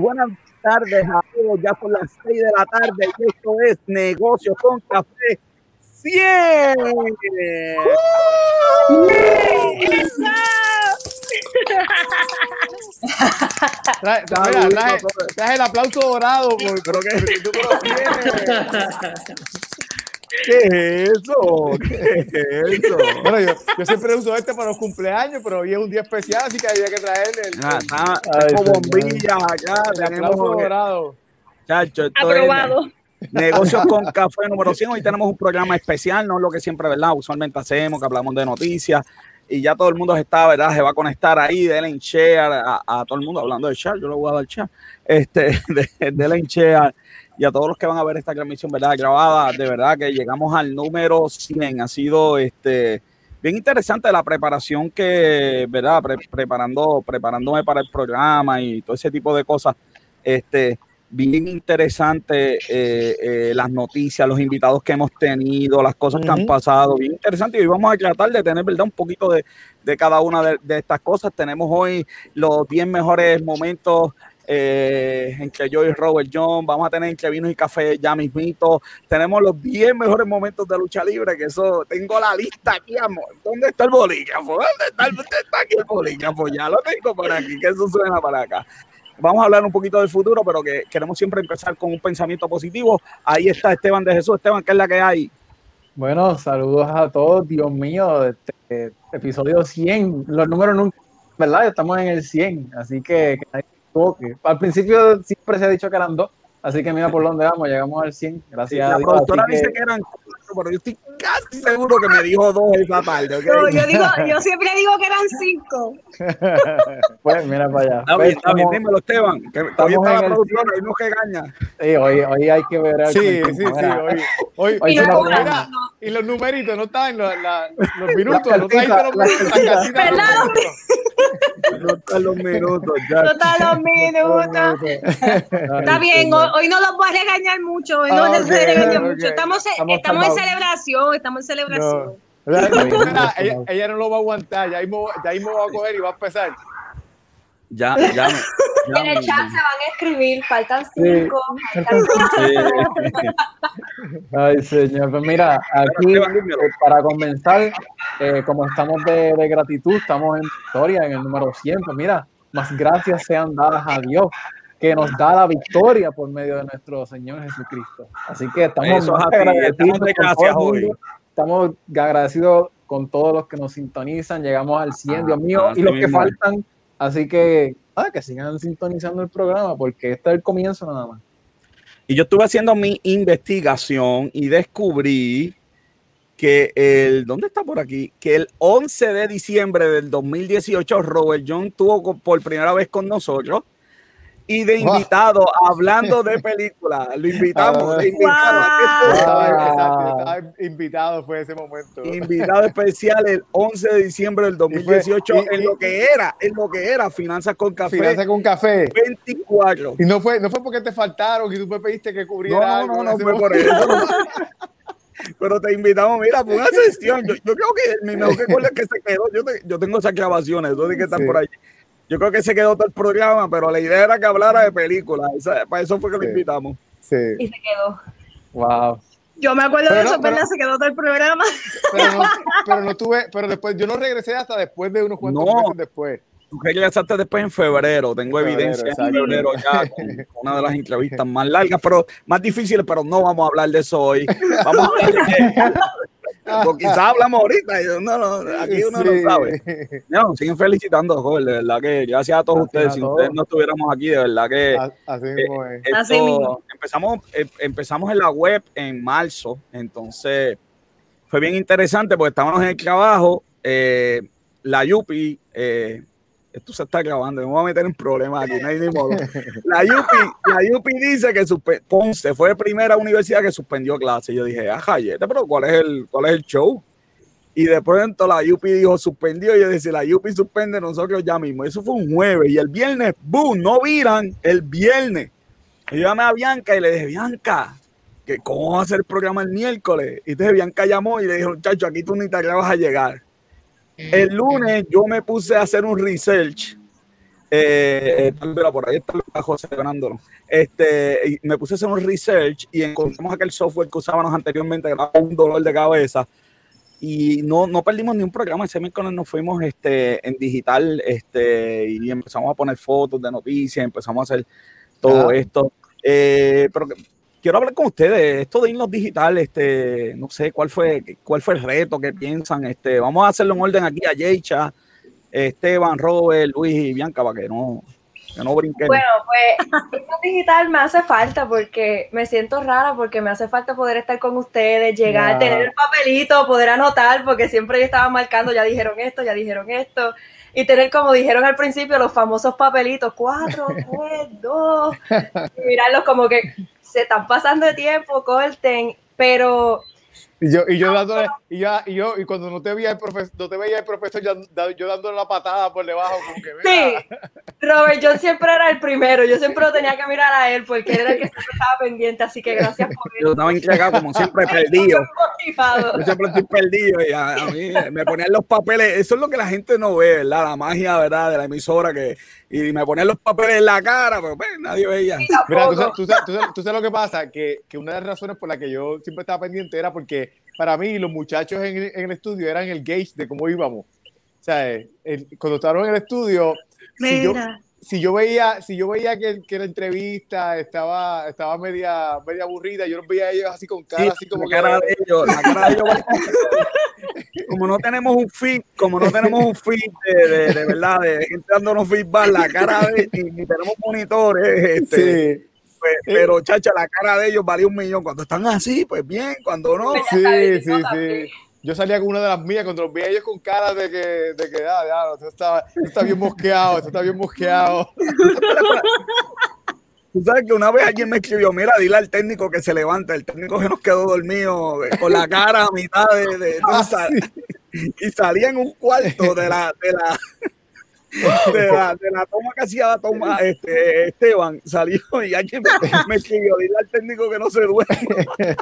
buenas tardes a todos. Ya son las 6 de la tarde y esto es Negocios con Café 100. Trae, trae, mira, trae- trae el aplauso dorado. por- Creo que tú lo tienes. ¿Qué es eso? ¿Qué es eso? Bueno, yo, yo siempre uso este para los cumpleaños, pero hoy es un día especial, así que había que traerle el, Ah, el- está- Ay, tengo señor. bombillas acá. el Tenemos, dorado. chacho, esto es- Aprobado. Negocios con café número 100. Hoy tenemos un programa especial, no lo que siempre, ¿verdad? Usualmente hacemos, que hablamos de noticias. Y ya todo el mundo está, ¿verdad? Se va a conectar ahí, denle en share a, a todo el mundo hablando de share. Yo le voy a dar share. Este, de, denle en share. Y a todos los que van a ver esta transmisión, ¿verdad? Grabada, de verdad que llegamos al número 100. Ha sido este bien interesante la preparación que, ¿verdad? Pre- preparando, preparándome para el programa y todo ese tipo de cosas. Este, bien interesante eh, eh, las noticias, los invitados que hemos tenido, las cosas que han pasado, bien interesante. Y hoy vamos a tratar de tener, ¿verdad? Un poquito de, de cada una de, de estas cosas. Tenemos hoy los 10 mejores momentos eh, entre yo y Robert John. Vamos a tener entre vinos y café ya mismito. Tenemos los 10 mejores momentos de lucha libre, que eso, tengo la lista aquí, amor. ¿Dónde está el bolígrafo? ¿Dónde está, el- dónde está aquí el bolígrafo? Ya lo tengo por aquí, que eso suena para acá. Vamos a hablar un poquito del futuro, pero que queremos siempre empezar con un pensamiento positivo. Ahí está Esteban de Jesús. Esteban, ¿qué es la que hay? Bueno, saludos a todos, Dios mío, este, episodio 100, los números nunca, ¿verdad? Estamos en el 100, así que, equivoque. Al principio siempre se ha dicho que eran dos, así que mira por dónde vamos, llegamos al 100, gracias la a Dios. productora así que- dice que eran cuatro, pero yo estoy casi seguro que me dijo dos esa tarde. ¿ok? No, yo digo, yo siempre digo que eran cinco. pues mira para allá. Está Pues, bien, está bien, estamos- dímelo, Esteban. Que hoy está en la el productora y no regaña. sí, hoy, hoy hay que ver. Sí, sí, sí. Hoy, hoy, Hoy Y, no, y los numeritos no están, los, la- los minutos, no están los los minutos. No están los minutos ya. no están los minutos. Está bien, hoy, hoy no los voy a regañar mucho, hoy no les voy a ok, regañar ok. mucho. Estamos, Estamos estamos en calmados. Estamos en celebración. No. Ella, ella no lo va a aguantar, ya mismo, ya mismo va a coger y va a empezar. Ya, ya. me- ya En el me- chat se van a escribir, faltan Sí. cinco, faltan Sí. Ay, señor, pues mira, aquí eh, para comenzar, eh, como estamos de, de gratitud, estamos en victoria, en el número 100, pues mira, más gracias sean dadas a Dios, que nos da la victoria por medio de nuestro Señor Jesucristo. Así que estamos Eso agradecidos estamos gracias hoy. Agradecidos con todos los que nos sintonizan, llegamos al 100, Dios mío, Ah, y los que faltan, así que, ah, que sigan sintonizando el programa, porque este es el comienzo nada más. Y yo estuve haciendo mi investigación y descubrí que el, ¿dónde está por aquí? Que el 11 de diciembre del 2018 Robert John tuvo por primera vez con nosotros y de Wow. invitado hablando de películas. Lo invitamos, de invitado. Estaba, invitado, fue ese momento. Invitado especial el 11 de diciembre del 2018 y- en y- lo que era, en lo que era Finanzas con Café Finanza con café. 24. Y no fue, no fue porque te faltaron y tú me pediste que cubriera No, no, algo no, en no fue por eso. Pero te invitamos, mira, por una sesión. Yo, yo creo que mi mejor recuerdo es que se quedó. Yo, te- yo tengo esas grabaciones, de que están Sí. por ahí. Yo creo que se quedó todo el programa, pero la idea era que hablara de películas. Esa- para eso fue que lo invitamos. Sí. y se quedó. Wow. Yo me acuerdo Pero de eso, pero- ¿verdad? Se quedó todo el programa. Pero no, pero no tuve, pero después, yo no regresé hasta después de unos cuantos No. meses después. Tú regresaste después en febrero. Tengo En febrero, evidencia en febrero ya con una de las entrevistas más largas, pero más difíciles, pero no vamos a hablar de eso hoy. Vamos a hablar de o quizás hablamos ahorita. y No, no, aquí uno Sí. no sabe. No, siguen felicitando, joven, de verdad que gracias a todos Gracias ustedes. a Si todos. ustedes no estuviéramos aquí, de verdad que A- Así mismo es. esto- Así mismo. empezamos, em- empezamos en la web en marzo, entonces fue bien interesante porque estábamos en el trabajo, eh, la Yupi, eh, esto se está grabando, me voy a meter en problemas aquí, no hay ni modo. La Yupi, la Yupi dice que Ponce fue la primera universidad que suspendió clases. Yo dije, ajá, pero ¿cuál es el, cuál es el show? Y de pronto la Yupi dijo suspendió. Y yo decía, la Yupi suspende nosotros ya mismo. Eso fue un jueves. Y el viernes, ¡boom! No viran el viernes. Yo llamé a Bianca y le dije, Bianca, ¿cómo va a ser el programa el miércoles? Y entonces Bianca llamó y le dijo, muchacho, aquí tú ni te vas a llegar. El lunes yo me puse a hacer un research Eh, mira, por ahí está José ganándolo. Este, y me puse a hacer un research y encontramos aquel software que usábamos anteriormente, que era un dolor de cabeza. Y no, no perdimos ni un programa. Ese miércoles nos fuimos este, en digital este, y empezamos a poner fotos de noticias, empezamos a hacer todo esto. Eh, pero quiero hablar con ustedes. Esto de irnos digital, este, no sé cuál fue, cuál fue el reto que piensan. Este, vamos a hacerlo en orden aquí a Yecha, Esteban, Robert, Luis y Bianca para que no, que no brinquen. Bueno, pues esto digital me hace falta porque me siento rara porque me hace falta poder estar con ustedes, llegar, tener el papelito, poder anotar, porque siempre yo estaba marcando, ya dijeron esto, ya dijeron esto. Y tener, como dijeron al principio, los famosos papelitos, cuatro, tres, dos, y mirarlos como que se están pasando de tiempo, corten, pero Y yo, y yo dándole, y ya, y yo, y cuando no te veía el profesor, no te veía el profesor, yo, yo dándole la patada por debajo, como que sí, mira. Robert, yo siempre era el primero, yo siempre lo tenía que mirar a él porque él era el que siempre estaba pendiente, así que gracias por Yo eso. estaba entregado como siempre perdido. Yo siempre estoy perdido y a, a mí me ponían los papeles. Eso es lo que la gente no ve, ¿verdad? La magia, ¿verdad? De la emisora que y me ponían los papeles en la cara, pero pues nadie veía. Mira, tú sabes, tú sabes- tú sabes- tú sabes lo que pasa, que, que una de las razones por las que yo siempre estaba pendiente era porque para mí los muchachos en, en el estudio eran el gauge de cómo íbamos. O sea, el- cuando estaban en el estudio, si yo, Mira. si yo veía, si yo veía que, que la entrevista estaba, estaba media, media aburrida, yo los veía a ellos así con cara, Sí, así como la cara que. de ellos, la cara de ellos. como no tenemos un feed, como no tenemos un feed de, de, de verdad, de gente dándonos feedback, la cara de, ni, ni tenemos monitores, este, Sí, pues, pero chacha, la cara de ellos valía un millón. Cuando están así, pues bien, cuando no, sí, sí, sí. Yo salía con una de las mías cuando los veía ellos con cara de que, de que, ah, ya, esto está, esto está bien mosqueado, esto está bien mosqueado. Tú sabes que una vez alguien me escribió, mira, dile al técnico que se levante. El técnico que nos quedó dormido eh, con la cara a mitad de... de- Ah, Y salía en un cuarto de la... De la de la, de la toma que hacía la toma este, Esteban salió y alguien me, me escribió dile al técnico que no se duerme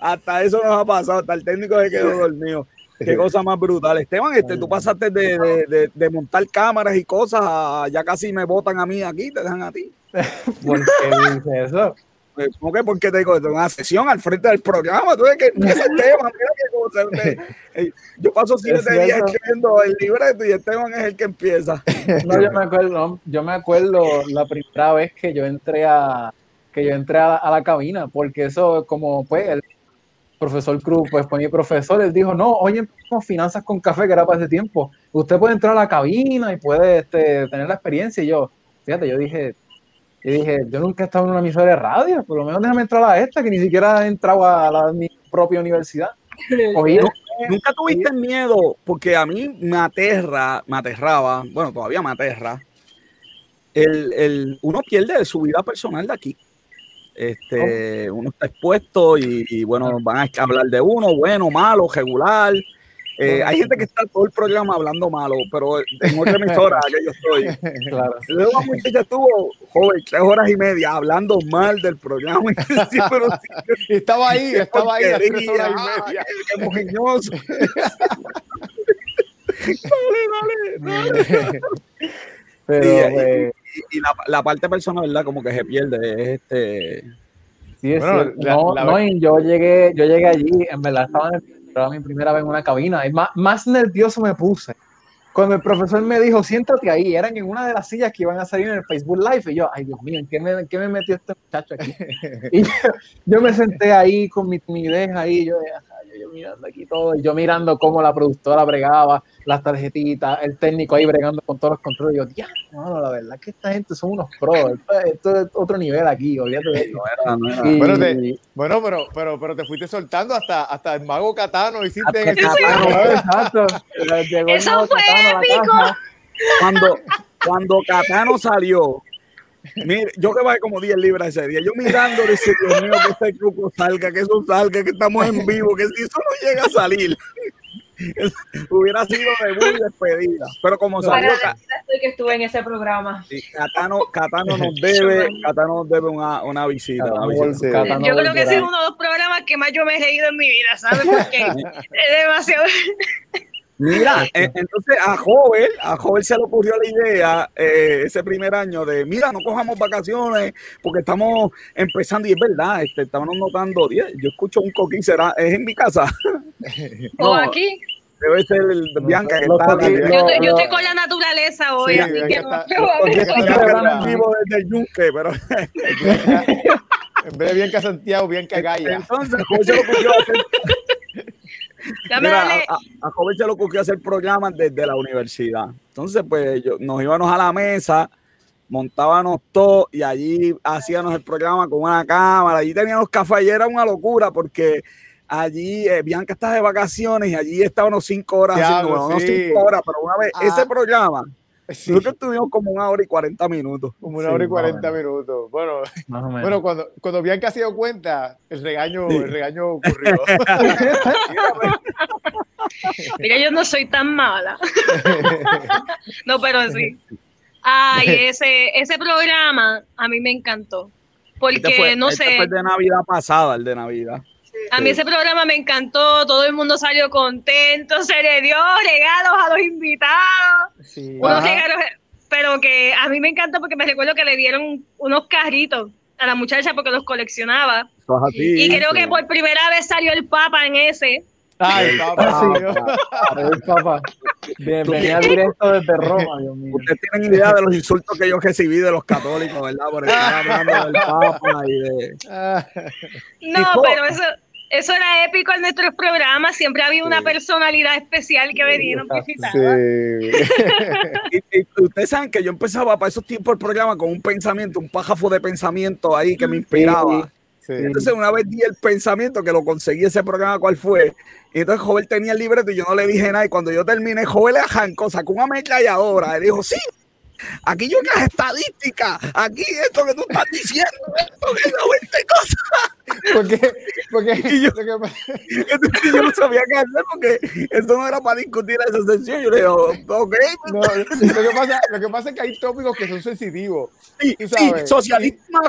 hasta eso nos ha pasado hasta el técnico se quedó dormido. Qué cosa más brutal. Esteban este tú pasaste de, de, de- de montar cámaras y cosas a ya casi me botan a mí aquí te dejan a ti. ¿Por qué dice eso? Pues, ¿Cómo que? Porque te digo, una sesión al frente del programa. Tú ves que empieza Esteban, mira eh, Yo paso siete Es días escribiendo el libreto y Esteban es el que empieza. No, yo me acuerdo, yo me acuerdo la primera vez que yo entré a que yo entré a, a la cabina, porque eso como pues el profesor Cruz, pues fue mi profesor, él dijo, no, hoy empezamos finanzas con café, que era para ese tiempo. Usted puede entrar a la cabina y puede este, tener la experiencia. Y yo, fíjate, yo dije, yo dije, yo nunca he estado en una emisora de radio, por lo menos déjame entrar a esta, que ni siquiera he entrado a la, mi propia universidad. Cogí el- Nunca tuviste miedo, porque a mí me aterra, me aterraba, bueno, todavía me aterra. El, el, uno pierde su vida personal de aquí. Este, uno está expuesto y, y, bueno, van a hablar de uno, bueno, malo, regular. Eh, hay gente que está todo el programa hablando malo, pero en otra emisora que yo estoy, claro. Luego la muchacha estuvo, joven, tres horas y media hablando mal del programa. Sí, pero sí, Y estaba ahí, estaba ahí las tres horas y media. qué- mojiñoso. dale, dale, dale. Pero, Sí, y- pues, Y, y la, la parte personal, ¿verdad? Como que se pierde. Es este. Sí, es Bueno, cierto. la- no, la no, ve- y yo llegué, yo llegué allí, en verdad estaba era mi primera vez en una cabina, y más, más nervioso me puse. Cuando el profesor me dijo, siéntate ahí, eran en una de las sillas que iban a salir en el Facebook Live, y yo, ay Dios mío, ¿en qué me, en qué me metió este muchacho aquí? Y yo, yo me senté ahí con mi timidez ahí, yo mirando aquí todo, y yo mirando cómo la productora bregaba, las tarjetitas, el técnico ahí bregando con todos los controles, yo, ya, no, la verdad es que esta gente son unos pros, esto, esto es otro nivel aquí, olvídate de eso. No era, no era. Y- Bueno, te- Bueno, pero, pero, pero te fuiste soltando hasta, hasta el mago Catano hiciste en ese- Catano, exacto. Llegó el Eso fue Catano a la épico. casa. Cuando, cuando Catano salió, mire, yo que bajé como 10 libras ese día, yo mirando, dice, Dios mío, que este grupo salga, que eso salga, que estamos en vivo, que si eso no llega a salir, hubiera sido debut y despedida. Pero como salió, que estuve en ese programa. sí, Catano, Catano nos debe, Catano nos debe una, una visita. Una Catano, visita. Sí. Catano Yo creo que ese es uno de los programas que más yo me he reído en mi vida, ¿sabes? Porque es demasiado. Mira, eh, entonces a Joven, a Joven se le ocurrió la idea eh, ese primer año de, mira, no cojamos vacaciones porque estamos empezando y es verdad, este, estamos notando, yo escucho un coquín, será, es en mi casa. o aquí. Debe ser el Bianca que está. yo, yo, estoy con la naturaleza hoy, así que no. Está, vivo desde el yunque, pero. en vez de Bianca Santiago, Bianca Gaya. Entonces, ¿cómo se lo ocurrió hacer? Mira, a, a, joven se le ocurrió hacer programas desde la universidad. Entonces, pues yo, nos íbamos a la mesa, montábamos todo y allí hacíamos el programa con una cámara. Allí teníamos café y era una locura porque allí eh, Bianca estaba de vacaciones y allí estábamos cinco horas haciendo, no cinco horas, pero una vez ese ah. programa Creo que estuvimos como una hora y cuarenta minutos. Como una hora y cuarenta minutos. Bueno, bueno cuando, cuando Bianca se dio cuenta, el regaño, el regaño ocurrió. Mira, yo no soy tan mala. no, pero sí. Ay, ese, ese programa a mí me encantó. Porque, fue, no sé. Fue el de Navidad pasada, el de Navidad. A mí ese programa me encantó, todo el mundo salió contento, se le dio regalos a los invitados, unos regalos, pero que a mí me encantó porque me recuerdo que le dieron unos carritos a la muchacha porque los coleccionaba. y creo que por primera vez salió el Papa en ese. Ay, el Papa, el Papa. Venía directo desde Roma, Dios mío. Ustedes tienen idea de los insultos que yo recibí de los católicos, ¿verdad? Por estar hablando del Papa y de. No, pero eso eso era épico en nuestros programas. Siempre había una personalidad especial que venía y nos visitaba. y, ustedes saben que yo empezaba para esos tiempos el programa con un pensamiento, un pájafo de pensamiento ahí que me inspiraba. Entonces una vez di el pensamiento que lo conseguí ese programa, ¿cuál fue? Y entonces Joel tenía el libreto y yo no le dije nada. Y cuando yo terminé, Joel le arrancó, sacó una ametralladora. Y dijo, sí, Aquí yo las estadísticas, aquí esto que tú estás diciendo, esto que no 20 cosas. Porque, porque yo, yo no sabía qué hacer porque eso no era para discutir esa sesión. Yo le digo, ok. No, lo, que pasa, lo que pasa es que hay tópicos que son sensitivos. Sí, sí socialismo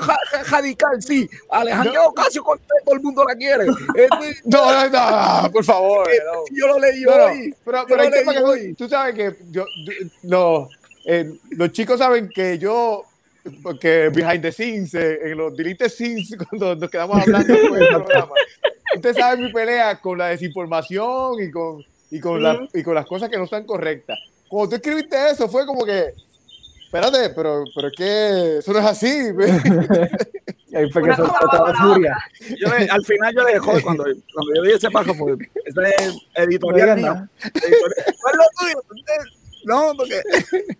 radical, sí. Alejandro Ocasio con todo el mundo la quiere. Este, no, no, no, por favor. Yo lo leí hoy. Pero, pero hay que. Tú sabes que yo, no eh, los chicos saben que yo, porque behind the scenes, eh, en los delete scenes, cuando nos quedamos hablando del programa, usted sabe mi pelea con la desinformación y con, y con, la, y con las cosas que no están correctas. Cuando tú escribiste eso, fue como que, espérate, pero, pero es que eso no es así. ahí fue que furia. al final yo le dejé, cuando, cuando yo di ese paso, fue, ese editorial mío. ¿Cuál es lo tuyo? No, porque.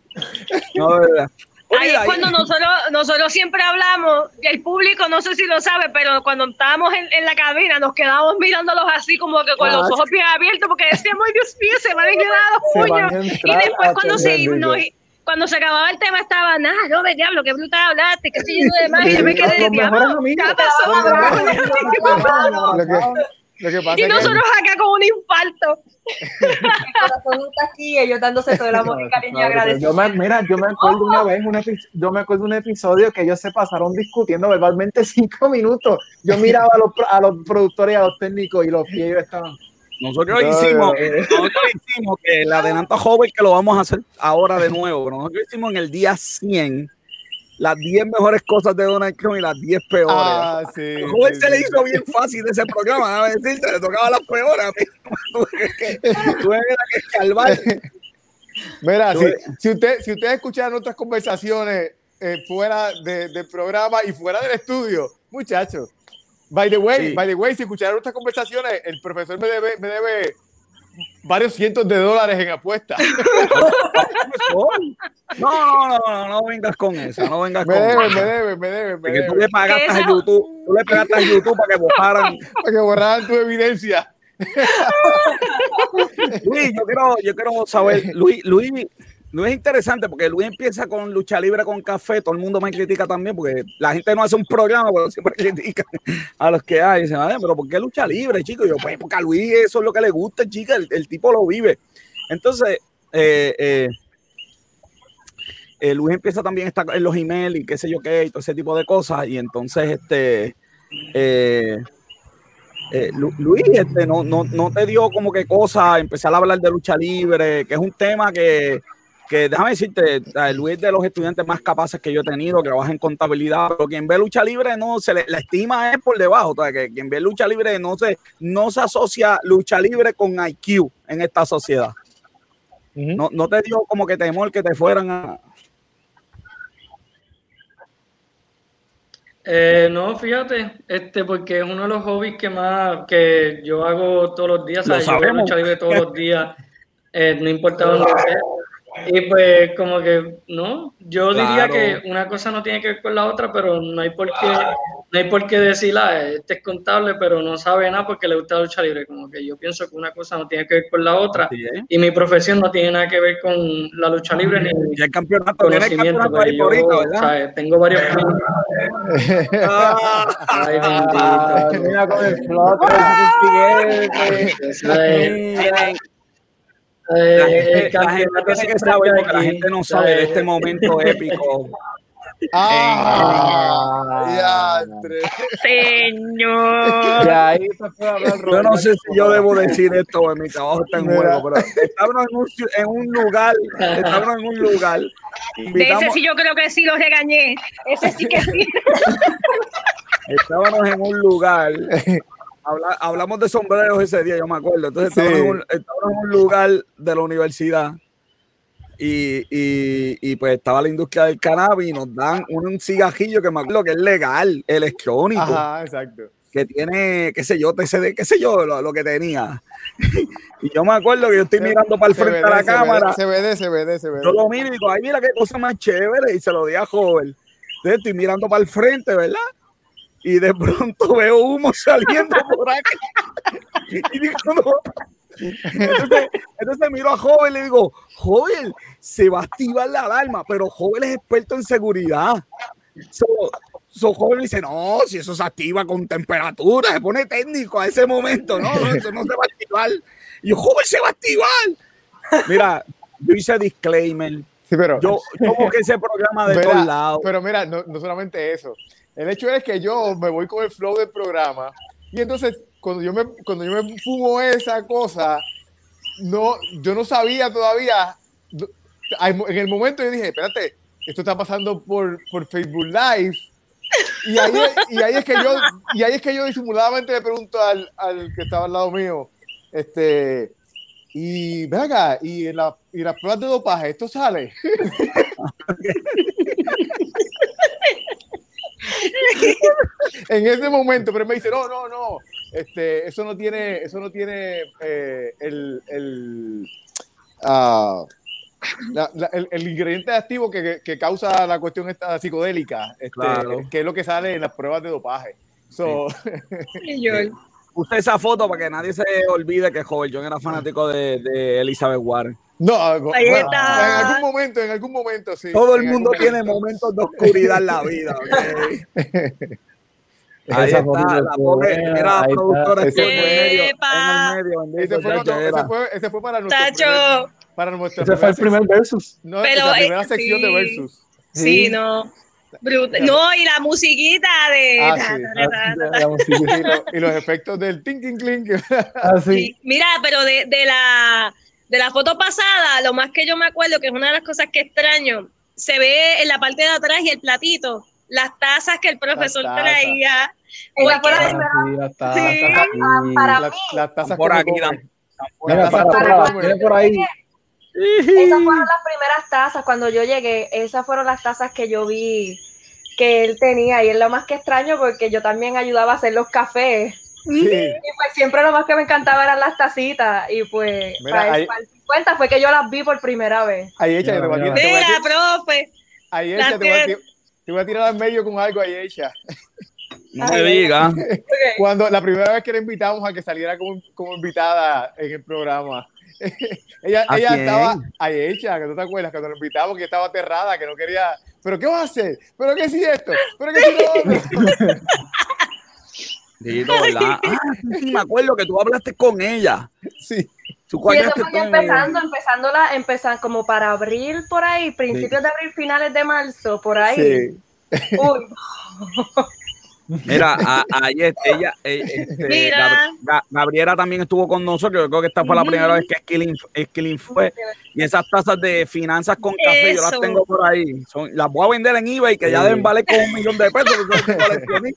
No, verdad. Ahí es cuando nosotros, nosotros siempre hablamos, y el público no sé si lo sabe, pero cuando estábamos en, en la cabina nos quedábamos mirándolos así como que con los ah, ojos bien abiertos porque decíamos, Dios mío, se van a quedar los puños. Y después cuando se, no, cuando se acababa el tema estaba, nada, no, de diablo, qué brutal hablaste, qué sé yo de más, y yo me quedé, diablo, ¿qué pasó? y nosotros acá con un infarto. corazón está aquí, ellos dándose todo el amor y cariño y agradecido. mira, yo me acuerdo una vez, un yo me acuerdo un episodio que ellos se pasaron discutiendo verbalmente cinco minutos. Yo miraba a los, a los productores y a los técnicos y los que ellos estaban. Nosotros hicimos, nosotros hicimos que el adelanto joven que lo vamos a hacer ahora de nuevo, pero nosotros hicimos en el día 100 las 10 mejores cosas de Donald Trump y las 10 peores. Ah, sí. Joder, se le hizo bien fácil ese programa, a decir, se le tocaba las peores. A mí, que, que escalvar. Mira, si, si, usted, si ustedes escucharon otras conversaciones eh, fuera de, del programa y fuera del estudio, muchachos, by the way, by the way, si escucharon otras conversaciones, el profesor me debe, me debe varios cientos de dólares en apuestas. No, no, no, no, vengas con eso, no vengas me con debe, Me debe, me debe, me debe. tú le pagaste a YouTube, tú le pagaste a YouTube para que borraran. para que borraran tu evidencia. Luis, yo quiero, yo quiero saber, Luis, Luis, no es interesante porque Luis empieza con lucha libre con café, todo el mundo me critica también porque la gente no hace un programa, pero siempre critica a los que hay. Dicen, pero ¿por qué lucha libre, chico? yo, pues porque a Luis eso es lo que le gusta, chica, el, tipo lo vive. Entonces, eh, eh, eh, Luis empieza también a estar en los emails y qué sé yo qué, y todo ese tipo de cosas. Y entonces, este, eh, Luis, este, no, no, no te dio como que cosa empezar a hablar de lucha libre, que es un tema que, que déjame decirte, Luis es de los estudiantes más capaces que yo he tenido, que trabaja en contabilidad, pero quien ve lucha libre no se le, la estima es por debajo, o sea, que quien ve lucha libre no se, no se asocia lucha libre con IQ en esta sociedad. no, no te dio como que temor que te fueran a, Eh, no, fíjate, este, porque es uno de los hobbies que más que yo hago todos los días, ¿sabes? yo lucha libre todos los días, eh, no importa dónde sea. Y pues como que, no, yo diría que una cosa no tiene que ver con la otra, pero no hay por qué, no hay por qué decir, ah, este es contable, pero no sabe nada porque le gusta la lucha libre. Como que yo pienso que una cosa no tiene que ver con la otra y mi profesión no tiene nada que ver con la lucha libre ni el campeonato, conocimiento. El yo, ¿verdad? Tengo varios... Ay, bendito. Mira con el eh, la gente, tiene que saber porque la gente no sabe de este momento épico. Ah, Señor. yo no sé si yo debo decir esto, en mi trabajo está en juego, pero estábamos en un, en un lugar, estábamos en un lugar. De ese sí yo creo que sí lo regañé. Ese sí que sí. estábamos en un lugar hablamos de sombreros ese día, yo me acuerdo. Entonces estábamos, en un, lugar de la universidad y, y, pues estaba la industria del cannabis y nos dan un, cigajillo que me acuerdo que es legal, electrónico. Ajá, exacto. Que tiene, qué sé yo, TCD, qué sé yo, lo, que tenía. y yo me acuerdo que yo estoy mirando para el frente de la cámara. Ve, se ve. Yo lo miro y digo, ay, mira qué cosa más chévere. Y se lo di a joven. Entonces estoy mirando para el frente, ¿verdad? Y de pronto veo humo saliendo por aquí. Y digo, no. Entonces, entonces miro a Joven y le digo, Joven, se va a activar la alarma, pero Joven es experto en seguridad. So, Joven dice, no, si eso se activa con temperatura, se pone técnico a ese momento, no, eso no se va a activar. Y yo, Joven, se va a activar. Mira, yo hice disclaimer. Sí, pero, yo, como que ese programa de todos lados. Pero mira, no, no solamente eso. El hecho es que yo me voy con el flow del programa y entonces cuando yo me, cuando yo me fumo esa cosa, no, yo no sabía todavía. En el momento yo dije, espérate, esto está pasando por, por Facebook Live. Y ahí, y ahí, es que yo, y ahí es que yo disimuladamente le pregunto al, al que estaba al lado mío, este, y venga, y, en la, y las pruebas de dopaje, ¿esto sale? en ese momento, pero me dice, no, no, no, este, eso no tiene, eso no tiene eh, el, el, uh, el, el, ingrediente activo que, que, causa la cuestión esta psicodélica, este, que es lo que sale en las pruebas de dopaje. So, sí. Esa foto para que nadie se olvide que Joven John era fanático de, de Elizabeth Warren. No, Ahí está. en algún momento, en algún momento, sí. Todo el mundo tiene momentos de oscuridad en la vida. Okay? Ahí está, la pobre, era la productora ese medio. Ese fue, ese, fue, ese fue para nuestro Tacho. para nuestra ese fue el primer versus. No, Pero, la primera eh, sección sí. de versus. Sí, sí no. Bruta. No, y la musiquita de. Ah, sí. la musiquita. y, lo, y, los efectos del ting, clink. Ah, sí. Mira, pero de, de la de la foto pasada, lo más que yo me acuerdo, que es una de las cosas que extraño, se ve en la parte de atrás y el platito, las tazas que el profesor traía. Ella fue la primera. Sí, para mí. Las tazas por aquí. Para, para, por ahí. Esas fueron las primeras tazas cuando yo llegué. Esas fueron las tazas que yo vi que él tenía. Y es lo más que extraño porque yo también ayudaba a hacer los cafés. Sí. Y pues siempre lo más que me encantaba eran las tacitas. Y pues Mira, para, ahí, para, el 50 fue que yo las vi por primera vez. Ahí hecha, te voy a Mira, profe. Ahí hecha, te voy, a, te voy a tirar al medio con algo ahí hecha. No me diga. Cuando la primera vez que la invitamos a que saliera como, como invitada en el programa, ella, ella estaba ahí hecha, que tú te acuerdas, cuando la invitamos, que estaba aterrada, que no quería. ¿Pero qué va a hacer? ¿Pero qué si esto? ¿Pero qué si lo otro? Dito, ah, sí, me acuerdo que tú hablaste con ella. Sí. Sí, eso fue empezando, empezando, la, empezando como para abril por ahí, principios sí. de abril, finales de marzo, por ahí. Sí. Uy. Mira, ayer ella, eh, este, Gabriela también estuvo con nosotros. Yo creo que esta fue la primera vez que Skilling, fue. Y esas tazas de finanzas con café, yo las tengo por ahí. Son, las voy a vender en eBay, que ya deben valer como un millón de pesos.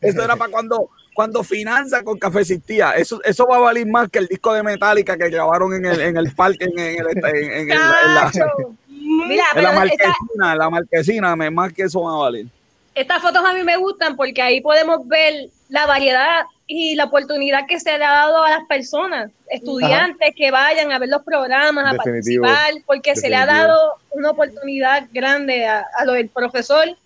Eso era para cuando cuando finanza con café existía. Eso, eso va a valer más que el disco de Metallica que grabaron en el, en el parque, en, el, en, la, la marquesina, la marquesina, más que eso va a valer. Estas fotos a mí me gustan porque ahí podemos ver la variedad y la oportunidad que se le ha dado a las personas, estudiantes que vayan a ver los programas, a participar, porque se le ha dado una oportunidad grande a, lo del profesor.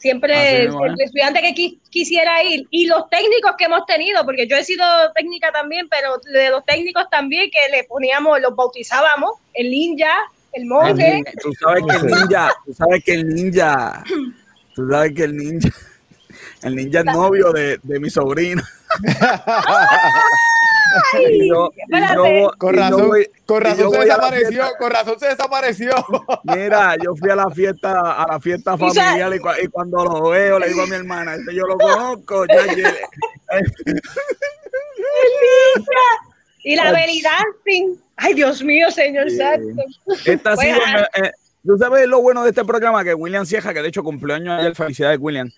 Siempre el, estudiante que quisiera ir y los técnicos que hemos tenido, porque yo he sido técnica también, pero de los técnicos también que le poníamos, los bautizábamos, el ninja, el monje. Tú sabes que el ninja, tú sabes que el ninja Tú sabes que el ninja, el ninja es novio de, de mi sobrino. con razón, con razón se desapareció, con razón se desapareció. Mira, yo fui a la fiesta, a la fiesta familiar y, cuando lo veo le digo a mi hermana, este yo lo conozco, ya Y la belly dancing. Ay, Dios mío, señor santo. Esta sí, Tú sabes lo bueno de este programa que William Cieja, que de hecho cumpleaños ayer, felicidades William.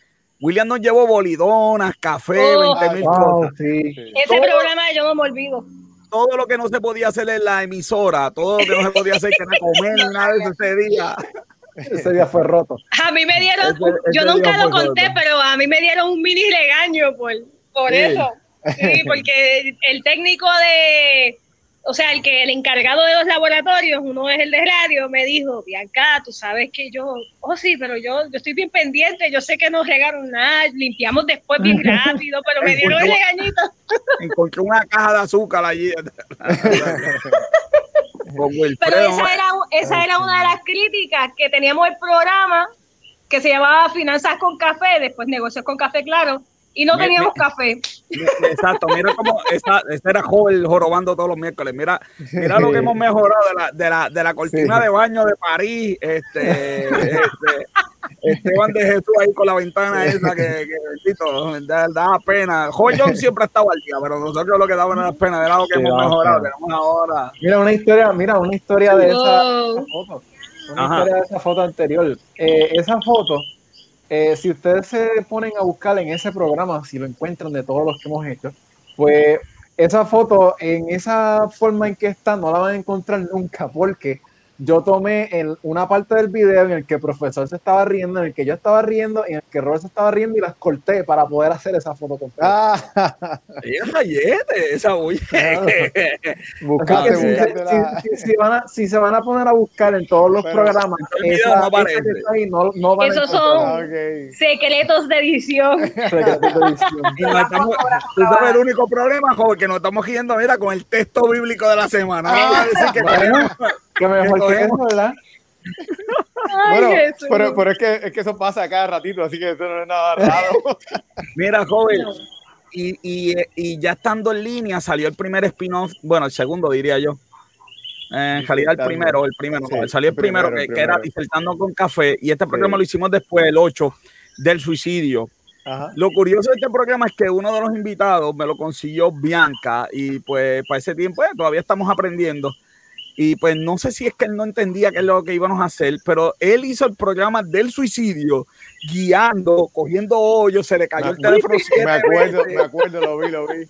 William nos llevó bolidonas, café, 20 mil cosas. Ese programa yo no me olvido. Todo lo que no se podía hacer en la emisora, todo lo que no se podía hacer, que no comer, nada de ese día. Ese día fue roto. A mí me dieron, yo nunca lo conté, pero a mí me dieron un mini regaño por, por eso. Sí, porque el técnico de, o sea, el que el encargado de los laboratorios, uno es el de radio, me dijo, Bianca, tú sabes que yo, oh sí, pero yo, yo estoy bien pendiente, yo sé que no regaron nada, limpiamos después bien rápido, pero me dieron el regañito. Encontré una caja de azúcar allí. pero esa era, esa era una de las críticas que teníamos el programa que se llamaba Finanzas con Café, después Negocios con Café, claro, y no teníamos café. exacto, mira cómo esta, era joven jorobando todos los miércoles. Mira, mira lo que hemos mejorado de la, de la, de la cortina de baño de París. Este, este, Esteban de Jesús ahí con la ventana esa que, que da, da, pena. Joyón siempre ha estado al día, pero nosotros lo que daba no pena, era lo que hemos mejorado, tenemos ahora. Mira una historia, mira una historia de esa, foto. Una historia de esa foto anterior. Eh, esa foto eh, si ustedes se ponen a buscar en ese programa, si lo encuentran de todos los que hemos hecho, pues esa foto en esa forma en que está no la van a encontrar nunca porque yo tomé en una parte del video en el que el profesor se estaba riendo, en el que yo estaba riendo, en el que Robert se estaba riendo y las corté para poder hacer esa foto completa. Ah, esa bulla. si, se van a poner a buscar en todos los programas, esa, no, aparece. Ahí, no, no van Esos son secretos de edición. secretos de edición. y no estamos, el único problema, joven, que nos estamos yendo, mira, con el texto bíblico de la semana. Ah, que que mejor que eso, ¿verdad? bueno, pero, pero es, que, es que eso pasa cada ratito, así que eso no es nada raro. Mira, joven, y, y, y, ya estando en línea salió el primer spin-off, bueno, el segundo diría yo. Eh, en realidad el primero, el primero, salió el primero, que, era Disertando con Café, y este programa lo hicimos después, el 8, del suicidio. Lo curioso de este programa es que uno de los invitados me lo consiguió Bianca, y pues para ese tiempo eh, todavía estamos aprendiendo. Y pues no sé si es que él no entendía qué es lo que íbamos a hacer, pero él hizo el programa del suicidio, guiando, cogiendo hoyos, se le cayó el teléfono. Me acuerdo, me acuerdo, lo vi, lo vi.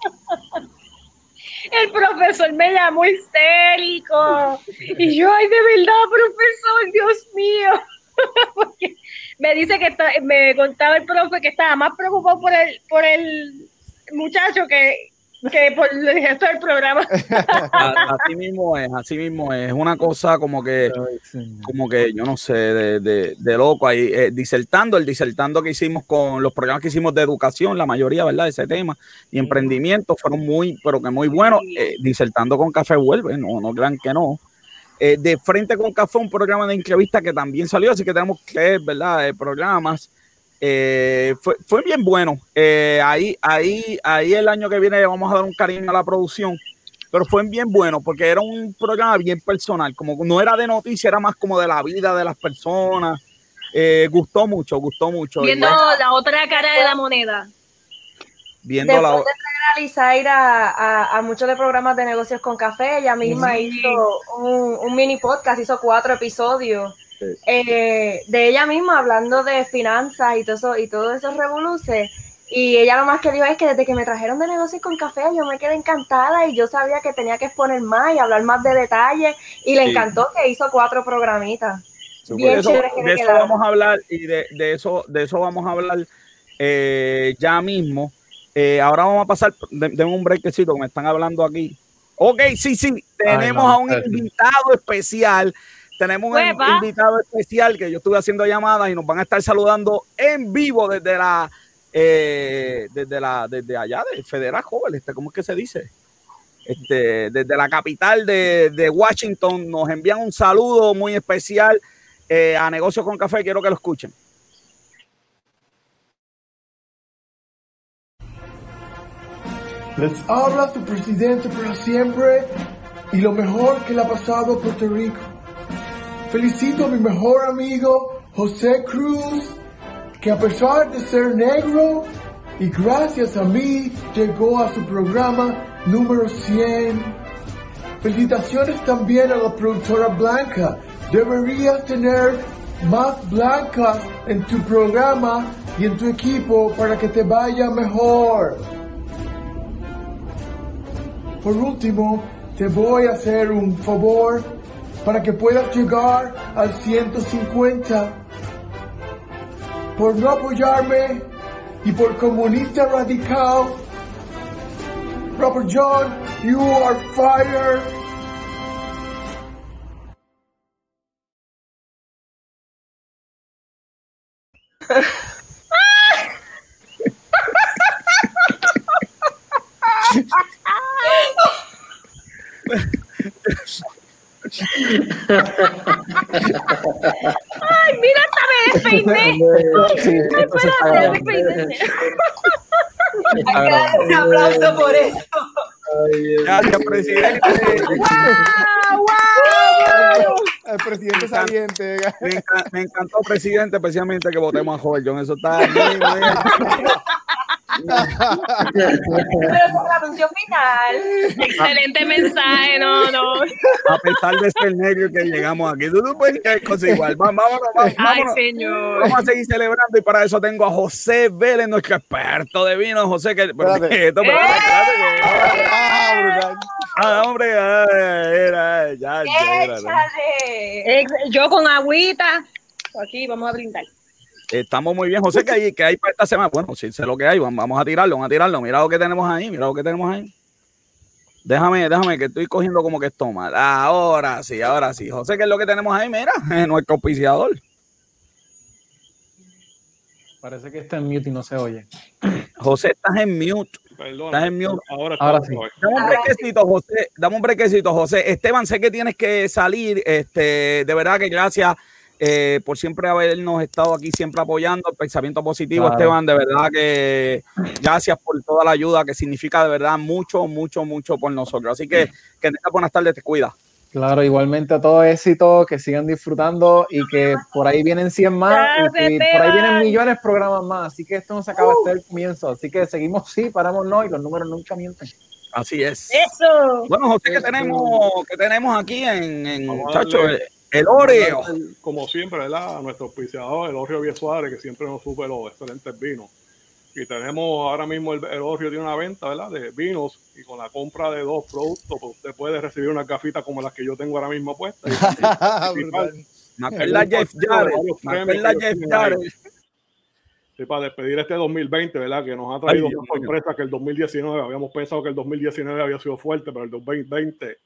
El profesor me llamó histérico. Y yo, ay, de verdad, profesor, Dios mío. me dice que me contaba el profe que estaba más preocupado por el, por el muchacho que, que por el gesto del programa. así mismo es, así mismo es. una cosa como que, como que yo no sé, de, de, de loco ahí, eh, disertando, el disertando que hicimos con los programas que hicimos de educación, la mayoría, ¿verdad? De ese tema, y emprendimiento fueron muy, pero que muy buenos. Eh, disertando con café vuelve, no, no crean que no. Eh, de frente con café, un programa de entrevista que también salió, así que tenemos que, ¿verdad? programas eh, fue, fue, bien bueno. Eh, ahí, ahí, ahí el año que viene vamos a dar un cariño a la producción, pero fue bien bueno porque era un programa bien personal, como no era de noticias, era más como de la vida de las personas. Eh, gustó mucho, gustó mucho. Viendo la otra cara de la moneda. viendo la... Después de traer a, a, muchos de programas de negocios con café, ella misma hizo un, un, mini podcast, hizo cuatro episodios eh, de ella misma hablando de finanzas y todo eso, y todos esos revoluces. Y ella lo más que dijo es que desde que me trajeron de negocios con café, yo me quedé encantada y yo sabía que tenía que exponer más y hablar más de detalles. Y le encantó que hizo cuatro programitas. Bien de eso, de eso vamos a hablar y de, de, eso, de eso vamos a hablar eh, ya mismo. Eh, ahora vamos a pasar, de, un brequecito que me están hablando aquí. Ok, sí, sí, tenemos a un invitado especial. Tenemos un invitado especial que yo estuve haciendo llamadas y nos van a estar saludando en vivo desde la eh, desde la desde allá de Federal Joven, este, ¿cómo es que se dice? Este, desde la capital de, de Washington nos envían un saludo muy especial eh, a Negocios con Café. Quiero que lo escuchen. Les habla su presidente para siempre y lo mejor que le ha pasado a Puerto Rico. Felicito a mi mejor amigo José Cruz, que a pesar de ser negro y gracias a mí llegó a su programa número 100. Felicitaciones también a la productora Blanca. Deberías tener más blancas en tu programa y en tu equipo para que te vaya mejor. Por último, te voy a hacer un favor para que puedas llegar al 150. Por no apoyarme y por comunista radical, Robert John, you are fired. Ay, mira, hasta me despeiné. Ay, espérate, despeiné. Que darle un aplauso por eso. Gracias, presidente. ¡Wow! ¡Wow! El presidente saliente. Me, me, encantó, presidente, especialmente que votemos a Joel John. Eso está muy, muy... Pero la función final. Excelente mensaje, no, no. A pesar de ser negro que llegamos aquí, tú no puedes cosas igual. Vámonos, vámonos, Ay, señor. Vamos a seguir celebrando y para eso tengo a José Vélez, nuestro experto de vino. José, que. Esto, ¡Eh! Ah. Ah, hombre, era, ya, ya, ya, Yo con agüita. Aquí vamos a brindar. Estamos muy bien, José, que hay, que hay para esta semana. Bueno, si sé lo que hay, vamos a tirarlo, vamos a tirarlo. Mira lo que tenemos ahí, mira lo que tenemos ahí. Déjame, déjame, que estoy cogiendo como que esto mal. Ahora sí, ahora sí. José, ¿qué es lo que tenemos ahí? Mira, nuestro auspiciador. Parece que está en mute y no se oye. José, estás en mute. Perdón. Estás en mute. Ahora, Ahora sí. Dame un brequecito, José. Dame un brequecito, José. Esteban, sé que tienes que salir. Este, de verdad que gracias eh, por siempre habernos estado aquí, siempre apoyando el pensamiento positivo, Claro. Esteban. De verdad que gracias por toda la ayuda, que significa de verdad mucho, mucho, mucho por nosotros. Así que, que tengas buenas tardes, te cuida. Claro, igualmente todo éxito, que sigan disfrutando y que por ahí vienen 100 más y por ahí vienen millones de programas más. Así que esto no se acaba, este es el comienzo. Así que seguimos, sí, paramos no y los números nunca mienten. Así es. Eso. Bueno, José, ¿qué tenemos, qué tenemos aquí en, en a darle- el, Oreo? Como siempre, ¿verdad? A nuestro auspiciador, el Orrio Vie Suárez, que siempre nos sube los excelentes vinos. Y tenemos ahora mismo el, el Orrio tiene una venta, ¿verdad? De vinos y con la compra de dos productos, pues usted puede recibir unas gafitas como las que yo tengo ahora mismo puestas. Acuerda Jeff Jarrett. Sí, para despedir este 2020, ¿verdad? Que nos ha traído sorpresas que el 2019. Habíamos pensado que el 2019 había sido fuerte, pero el 2020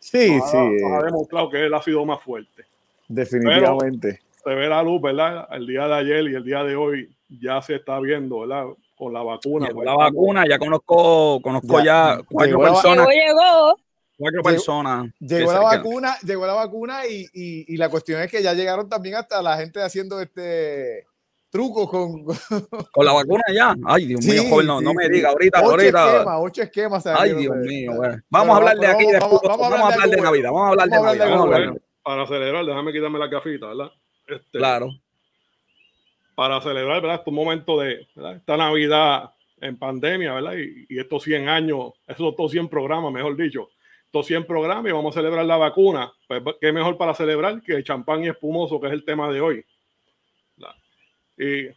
Sí, nos, sí, ha, nos ha demostrado que él ha sido más fuerte. definitivamente. Se ve la luz, ¿verdad? El día de ayer y el día de hoy ya se está viendo, ¿verdad? Con la vacuna. Llegó pues, la vacuna, ya conozco, conozco Ya, ya, cuatro llegó personas. Llegó, llegó. Cuatro personas. Llegó la vacuna, llegó la vacuna y, y, y la cuestión es que ya llegaron también hasta la gente haciendo este trucos con Con la vacuna ya. Ay, Dios mío, joven, no, sí, no me sí. diga ahorita, ocho ahorita. esquemas, ocho esquemas. Ay, Dios mío, güey. Vamos a hablar de aquí vamos- a Vamos a hablar de. Navidad. Vamos a hablar de Navidad. Para celebrar, déjame quitarme las gafitas, ¿verdad? Este, Claro. Para celebrar, ¿verdad? Este momento de ¿verdad? esta Navidad en pandemia, ¿verdad? Y, y, estos 100 años, esos estos 100 programas, mejor dicho, estos 100 programas y vamos a celebrar la vacuna. Pues, ¿qué mejor para celebrar que el champán y espumoso, que es el tema de hoy? Y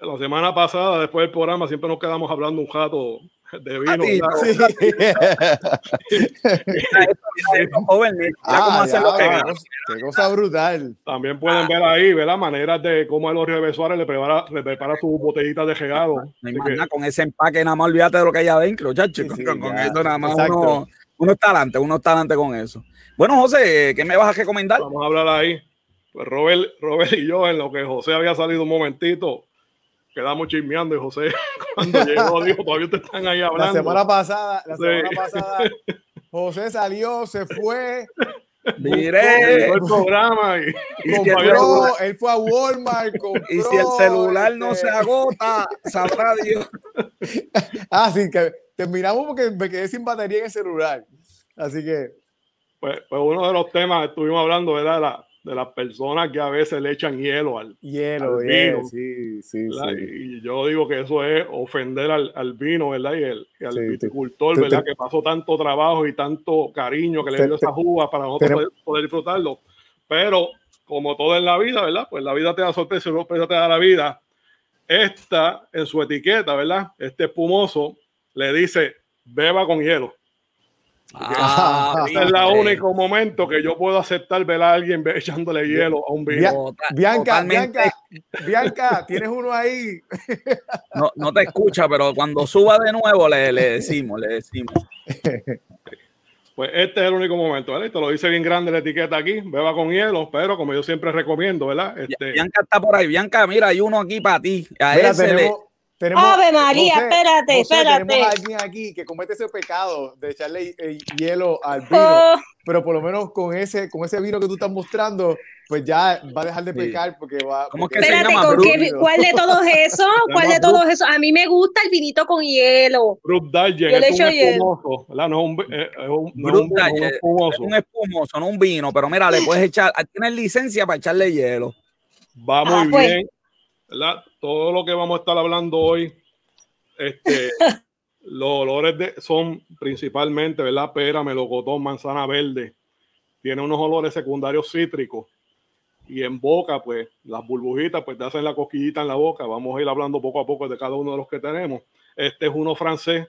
la semana pasada, después del programa, siempre nos quedamos hablando un rato de vino. Qué cosa brutal. También pueden ver ahí, ver las maneras de cómo el Orrio de Suárez le prepara, le prepara sus botellitas de regalo. con ese empaque nada más olvídate de lo que hay adentro, chacho. con, eso nada más uno, uno está adelante, uno está adelante con eso. Bueno, José, ¿qué me vas a recomendar? Vamos a hablar ahí. Pues Robert, Robert y yo, en lo que José había salido un momentito, quedamos chismeando y José cuando llegó dijo, todavía ustedes están ahí hablando. La semana pasada, la semana pasada, José salió, se fue. Miré el programa y, compró, él fue a Walmart, compró, y si el celular no se este agota, sabrá Dios. ah, sí, que terminamos porque me quedé sin batería en el celular. Así que. Pues, pues uno de los temas estuvimos hablando, ¿verdad? La, de las personas que a veces le echan hielo al, hielo, vino. Sí, sí, sí. Y yo digo que eso es ofender al, al vino, ¿verdad? Y, el, al viticultor, ¿verdad? que pasó tanto trabajo y tanto cariño que le dio esa uvas para nosotros poder, disfrutarlo. Pero, como todo en la vida, ¿verdad? Pues la vida te da sorpresa y sorpresa te da la vida. Esta, en su etiqueta, ¿verdad? Este espumoso le dice, beba con hielo. Ah, este es el único momento que yo puedo aceptar ver a alguien echándole hielo a un vino. Bianca, Bianca, Bianca, tienes uno ahí. No, no te escucha, pero cuando suba de nuevo le, le decimos, le decimos. Pues este es el único momento, ¿vale? Te lo dice bien grande la etiqueta aquí, beba con hielo, pero como yo siempre recomiendo, ¿verdad? Este... Bianca está por ahí. Bianca, mira, hay uno aquí para ti. A tenemos, Ave María, espérate, espérate. Tenemos a alguien aquí que comete ese pecado de echarle eh, hielo al vino, oh. pero por lo menos con ese, con ese vino que tú estás mostrando, pues ya va a dejar de pecar porque va. ¿Cómo que espérate, ¿con qué, ¿cuál de todos esos? ¿Cuál de todos esos? A mí me gusta el vinito con hielo. Brut Yo le echo hielo. No es un, eh, es un, no un, espumoso. un espumoso, no un vino, pero mira, le puedes echar, tienes licencia para echarle hielo. Va muy ah, pues. bien. ¿verdad? Todo lo que vamos a estar hablando hoy, este, los olores de, son principalmente, ¿verdad? Pera, melocotón, manzana verde. Tiene unos olores secundarios cítricos. Y en boca, pues, las burbujitas, pues te hacen la cosquillita en la boca. Vamos a ir hablando poco a poco de cada uno de los que tenemos. Este es uno francés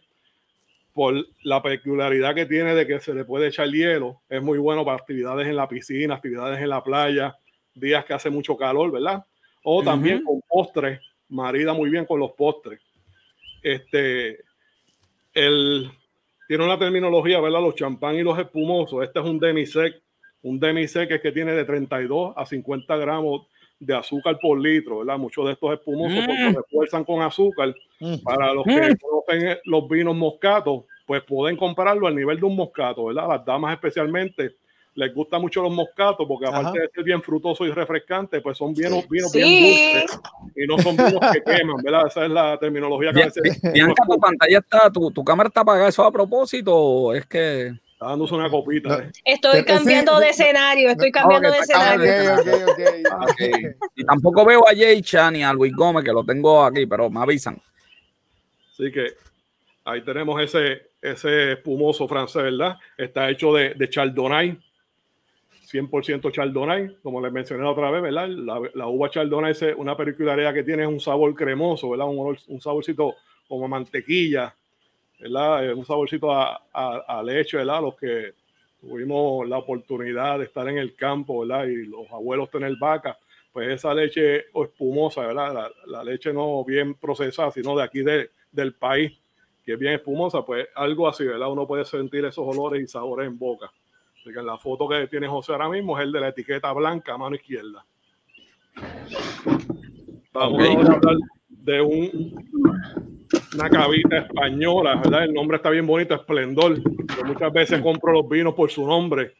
por la peculiaridad que tiene de que se le puede echar hielo. Es muy bueno para actividades en la piscina, actividades en la playa, días que hace mucho calor, ¿verdad? O también con postres, marida muy bien con los postres. Este, el, tiene una terminología, ¿verdad? Los champán y los espumosos. Este es un demisec. Un demisec es que tiene de 32 a 50 gramos de azúcar por litro, ¿verdad? Muchos de estos espumosos mm. se refuerzan con azúcar. Mm. Para los que mm. conocen los vinos moscatos, pues pueden comprarlo al nivel de un moscato, ¿verdad? Las damas especialmente les gusta mucho los moscatos porque aparte de ser bien frutoso y refrescante, pues son vinos, vinos bien dulces y no son vinos que queman, ¿verdad? Esa es la terminología que a veces... Bianca, tu pantalla está, tu, tu cámara está apagada, ¿eso a propósito es que...? Está dándose una copita. Eh. Estoy cambiando de escenario, estoy cambiando de escenario. Y tampoco veo a Jay Chan ni a Luis Gómez, que lo tengo aquí, pero me avisan. Así que ahí tenemos ese, ese espumoso francés, ¿verdad? Está hecho de, de chardonnay, 100% Chardonnay, como les mencioné la otra vez, ¿verdad? La, uva Chardonnay es una peculiaridad que tiene un sabor cremoso, ¿verdad? Un, saborcito como mantequilla, ¿verdad? Un saborcito a, leche, ¿verdad? Los que tuvimos la oportunidad de estar en el campo, ¿verdad? Y los abuelos tener vaca, pues esa leche espumosa, ¿verdad? La, leche no bien procesada, sino de aquí de, del país, que es bien espumosa, pues algo así, ¿verdad? Uno puede sentir esos olores y sabores en boca que la foto que tiene José ahora mismo es el de la etiqueta blanca mano izquierda. Vamos a hablar de un, una cabita española, ¿verdad? El nombre está bien bonito, Esplendor. Yo muchas veces compro los vinos por su nombre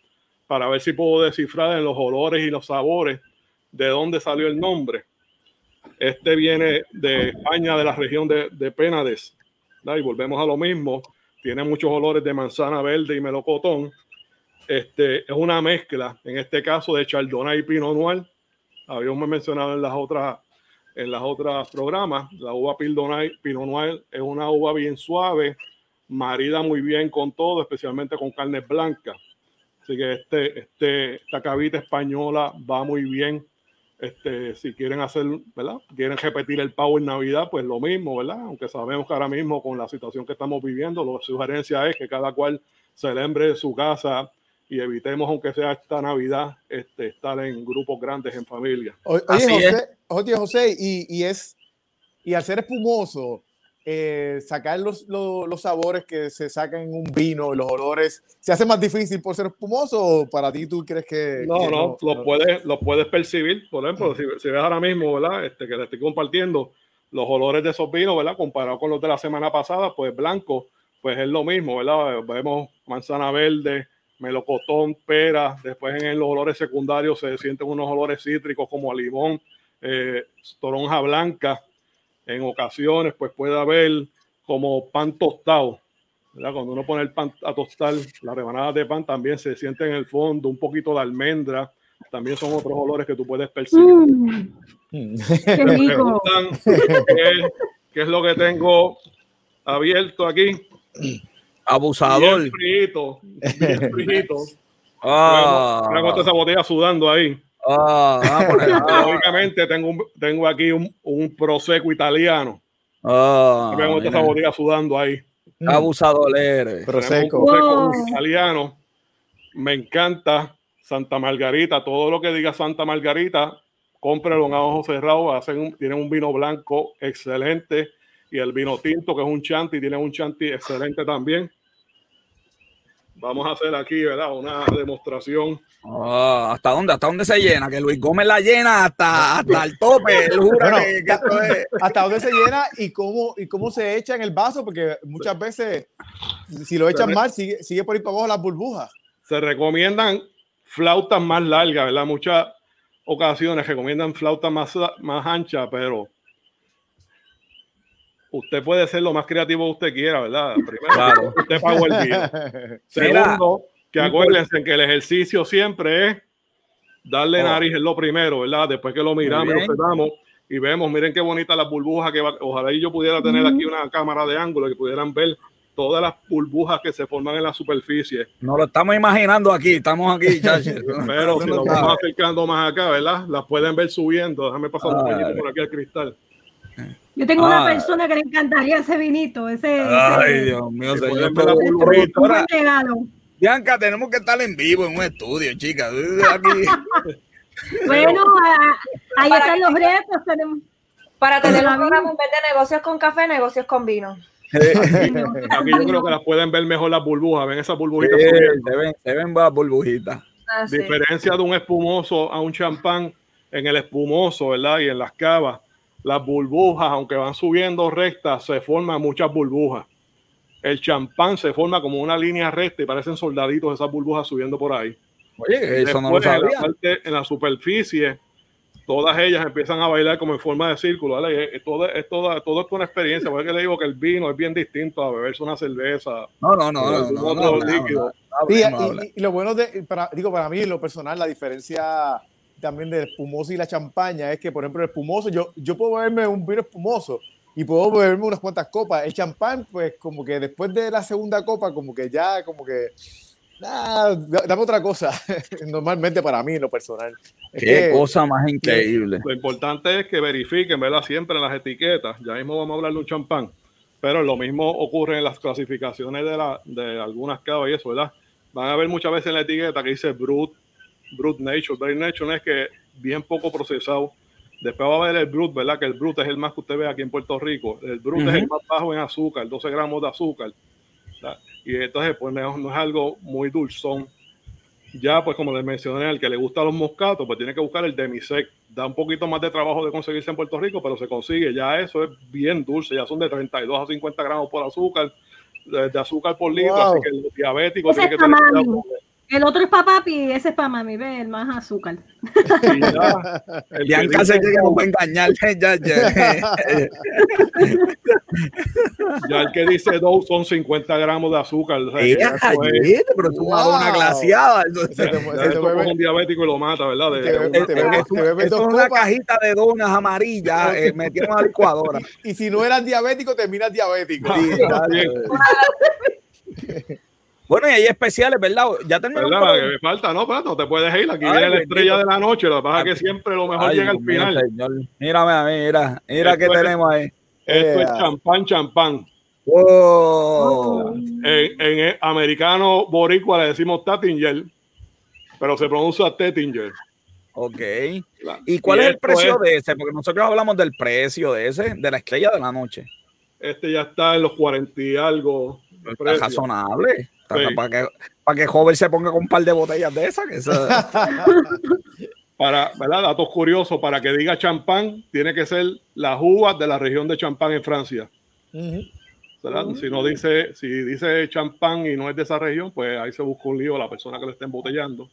para ver si puedo descifrar en los olores y los sabores de dónde salió el nombre. Este viene de España, de la región de, de Penades. Y volvemos a lo mismo. Tiene muchos olores de manzana verde y melocotón este, es una mezcla, en este caso, de Chardonnay y Pinot Noir. Habíamos mencionado en las otras en las otras programas. La uva Pinot Noir es una uva bien suave, marida muy bien con todo, especialmente con carne blanca. Así que este, este, esta cavita española va muy bien. Este, si quieren hacer, ¿verdad? Quieren repetir el pavo en Navidad, pues lo mismo, ¿verdad? Aunque sabemos que ahora mismo con la situación que estamos viviendo, la sugerencia es que cada cual celebre su casa y evitemos, aunque sea esta Navidad, este, estar en grupos grandes, en familia. Oye, José, oye, José, y, y, es, y al ser espumoso, eh, sacar los, los, sabores que se sacan en un vino, los olores, ¿se hace más difícil por ser espumoso o para ti tú crees que... No, no, lo, Puedes, lo puedes percibir, por ejemplo, si, si, ves ahora mismo, ¿verdad? Este, que le estoy compartiendo los olores de esos vinos, ¿verdad? Comparado con los de la semana pasada, pues blanco, pues es lo mismo, ¿verdad? Vemos manzana verde, melocotón, pera, después en los olores secundarios se sienten unos olores cítricos como a limón, eh, toronja blanca, en ocasiones pues puede haber como pan tostado, ¿verdad? Cuando uno pone el pan a tostar, las rebanadas de pan también se siente en el fondo, un poquito de almendra, también son otros olores que tú puedes percibir. Mm. Qué rico. Qué, qué, es lo que tengo abierto aquí. Abusador. Bien frito, bien frito. Ah. Mira esa botella sudando ahí. Ah, Lógicamente tengo, tengo aquí un, un prosecco italiano. Ah, me esa botella sudando ahí. Abusador eres. Prosecco. prosecco italiano. Me encanta Santa Margarita. Todo lo que diga Santa Margarita, cómprelo en ojos cerrados. Hacen tienen un vino blanco excelente. Y el vino tinto, que es un chanti, tiene un chanti excelente también. Vamos a hacer aquí, ¿verdad? Una demostración. Ah, ¿Hasta dónde? ¿Hasta dónde se llena? Que Luis Gómez la llena hasta, hasta el tope. ¿Hasta dónde se llena y cómo, y cómo se echa en el vaso? Porque muchas veces, si lo echan mal, sigue, sigue por ir para abajo las burbujas. Se recomiendan flautas más largas, ¿verdad? Muchas ocasiones recomiendan flautas más, más anchas, pero usted puede ser lo más creativo que usted quiera, ¿verdad? Primero, claro. usted pagó el día. Segundo, que acuérdense que el ejercicio siempre es darle oh. nariz en lo primero, ¿verdad? Después que lo miramos, lo observamos y vemos, miren qué bonita la burbuja que va, ojalá yo pudiera tener aquí una cámara de ángulo que pudieran ver todas las burbujas que se forman en la superficie. No lo estamos imaginando aquí, estamos aquí, Pero si nos vamos acercando más acá, ¿verdad? Las pueden ver subiendo. Déjame pasar un poquito por aquí al cristal. Yo tengo una ah. persona que le encantaría ese vinito, ese. Ay, Dios mío, señor. Bianca, tenemos que estar en vivo en un estudio, chicas. bueno, ahí están los retos. Tenemos... Para tener un programa en vez de negocios con café, negocios con vino. Aquí yo creo que las pueden ver mejor las burbujas. Ven esas burbujitas. se, ven, se ven las burbujitas. Ah, Diferencia de un espumoso a un champán en el espumoso, ¿verdad? Y en las cavas las burbujas, aunque van subiendo rectas, se forman muchas burbujas. El champán se forma como una línea recta y parecen soldaditos esas burbujas subiendo por ahí. Oye, eso no lo sabía. En la, parte, en la superficie, todas ellas empiezan a bailar como en forma de círculo. ¿vale? Todo, es, todo, todo es una experiencia. Porque le digo que el vino es bien distinto a beberse una cerveza. No, no, no. no, no, líquido. y, lo bueno de, para, digo, para mí, en lo personal, la diferencia también del espumoso y la champaña es que, por ejemplo, el espumoso, yo, yo puedo beberme un vino espumoso y puedo beberme unas cuantas copas. El champán, pues, como que después de la segunda copa, como que ya, como que, nah, dame otra cosa. Normalmente para mí, en lo personal. Qué cosa más increíble. Lo importante es que verifiquen, ¿verdad? Siempre en las etiquetas. Ya mismo vamos a hablar de un champán. Pero lo mismo ocurre en las clasificaciones de, la, de algunas cavas y eso, ¿verdad? Van a ver muchas veces en la etiqueta que dice Brut, Brut Nature. Brut Nature es que bien poco procesado. Después va a ver el Brut, ¿verdad? Que el Brut es el más que usted ve aquí en Puerto Rico. El Brut es el más bajo en azúcar, 12 gramos de azúcar. Y entonces, pues no, es algo muy dulzón. Ya, pues como les mencioné, al que le gusta los moscatos, pues tiene que buscar el demisec. Da un poquito más de trabajo de conseguirse en Puerto Rico, pero se consigue. Ya eso es bien dulce, ya son de 32 a 50 gramos por azúcar, de, azúcar por litro, así que el diabético tiene que tener El otro es para papi, ese es para mami, ve, el más azúcar. Ya, el Bianca se que va a engañar. Ya, ya. ya el que dice dos son 50 gramos de azúcar. O sea, ayer, pero tú wow. una glaciada. Se te, se te bebe, un diabético y lo mata, ¿verdad? De, te, te, te bebe, esto, bebe esto es una cajita de donas amarillas eh, metieron a la licuadora. Y, y, si no eras diabético, terminas diabético. Sí, Bueno, y hay especiales, ¿verdad? Ya terminó. ¿Verdad? Que me falta, no, pero no te puedes ir. Aquí Ay, viene la estrella de la noche. Lo que pasa es que siempre lo mejor Ay, llega al final. Señor. Mírame a mí, mira, mira qué tenemos ahí. Esto es champán, champán. Wow. En, en, americano boricua le decimos Tattinger, pero se pronuncia Tettinger. Ok. ¿Y cuál y es el precio es, de ese? Porque nosotros hablamos del precio de ese, de la estrella de la noche. Este ya está en los 40 y algo. Está razonable. Sí. Para, que, para que joven se ponga con un par de botellas de esas. Que esa... para, ¿verdad? Datos curiosos, para que diga champán, tiene que ser las uvas de la región de champán en Francia. Uh -huh. ¿verdad? Uh -huh. Si no dice, si dice champán y no es de esa región, pues ahí se busca un lío a la persona que le está embotellando.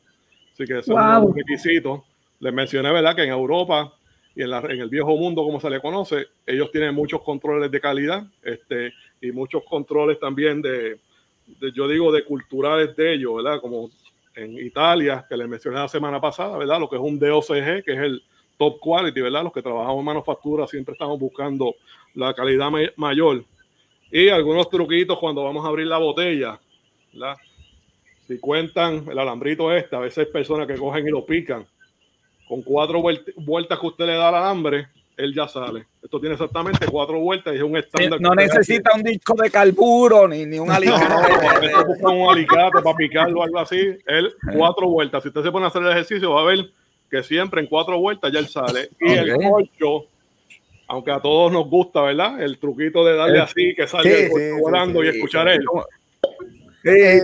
Así que eso wow. es un requisito. Les mencioné, ¿verdad? Que en Europa y en, la, en, el viejo mundo, como se le conoce, ellos tienen muchos controles de calidad este, y muchos controles también de, yo digo, de culturales de ellos, ¿verdad? Como en Italia, que les mencioné la semana pasada, ¿verdad? Lo que es un DOCG, que es el top quality, ¿verdad? Los que trabajamos en manufactura siempre estamos buscando la calidad may mayor. Y algunos truquitos cuando vamos a abrir la botella, ¿verdad? Si cuentan el alambrito este, a veces hay personas que cogen y lo pican. Con cuatro vueltas que usted le da al alambre, él ya sale. Esto tiene exactamente cuatro vueltas y es un estándar. No necesita un disco de carburo ni, ni un alicate. No, busca un alicate para picarlo o algo así. Él, cuatro vueltas. Si usted se pone a hacer el ejercicio, va a ver que siempre en cuatro vueltas ya él sale. Y okay. el corcho, aunque a todos nos gusta, ¿verdad? El truquito de darle así, que salga sí, el sí, volando sí, y escuchar él. Eh, eh,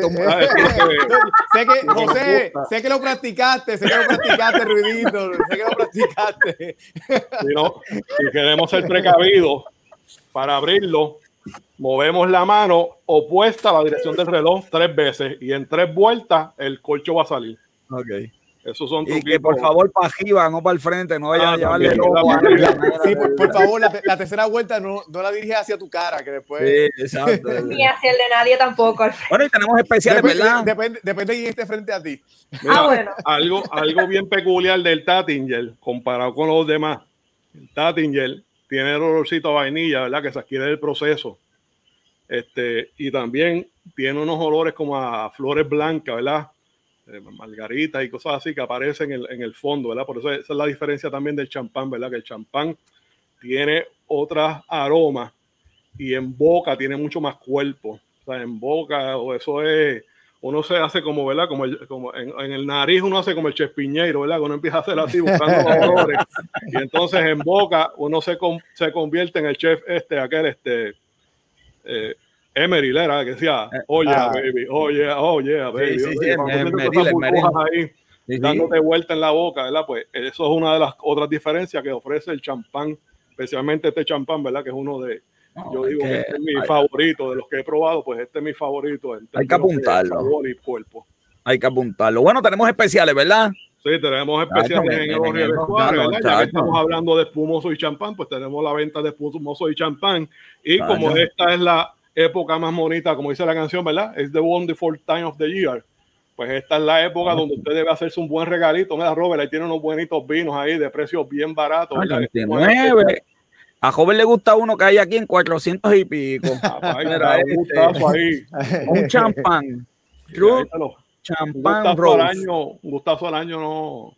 sé que, José, sé que lo practicaste, sé que lo practicaste, Ruidito, sé que lo practicaste. Si, no, si queremos ser precavidos para abrirlo, movemos la mano opuesta a la dirección del reloj tres veces y en tres vueltas el colcho va a salir. Okay. Esos son y que por favor para arriba, no para el frente, no vayan ah, a llevarle Sí, por, por, favor, la, la, tercera vuelta no, no la diriges hacia tu cara, que después. Sí, exacto. Ni hacia el de nadie tampoco. Bueno, y tenemos especiales, depende, ¿verdad? Depende, depende de quién esté frente a ti. Mira, ah, bueno. algo, algo bien peculiar del Tattinger comparado con los demás. El Tattinger tiene el olorcito a vainilla, ¿verdad? Que se adquiere del proceso. Este, y también tiene unos olores como a flores blancas, ¿verdad? Eh, margaritas y cosas así que aparecen en el, en el, fondo, ¿verdad? Por eso esa es la diferencia también del champán, ¿verdad? Que el champán tiene otras aromas y en boca tiene mucho más cuerpo. O sea, en boca, o eso es, uno se hace como, ¿verdad? Como, el, como en, el nariz uno hace como el chespiñeiro, ¿verdad? Uno empieza a hacer así buscando olores. Y entonces en boca uno se, se convierte en el chef este, aquel, este, eh, Emery era que decía, oye, ah. baby, oye, oye, baby. Sí, sí, sí, ahí sí, dándote vuelta en la boca, ¿verdad? Pues eso es una de las otras diferencias que ofrece el champán, especialmente este champán, ¿verdad? Que es uno de, no, yo digo que, que este es mi hay, favorito de los que he probado, pues este es mi favorito. Hay que apuntarlo. Sabor y cuerpo. Hay que apuntarlo. Bueno, tenemos especiales, ¿verdad? Sí, tenemos especiales en el ¿verdad? Ya que estamos hablando de espumoso y champán, pues tenemos la venta de espumoso y champán. Y como esta es la época más bonita, como dice la canción, ¿verdad? Es the wonderful time of the year. Pues esta es la época donde usted debe hacerse un buen regalito. Mira, Robert, ahí tiene unos buenitos vinos ahí de precios bien baratos. A joven le gusta uno que hay aquí en 400 y pico. Mira, un, gustazo ahí. un champán. champán un al año, un gustazo al año no.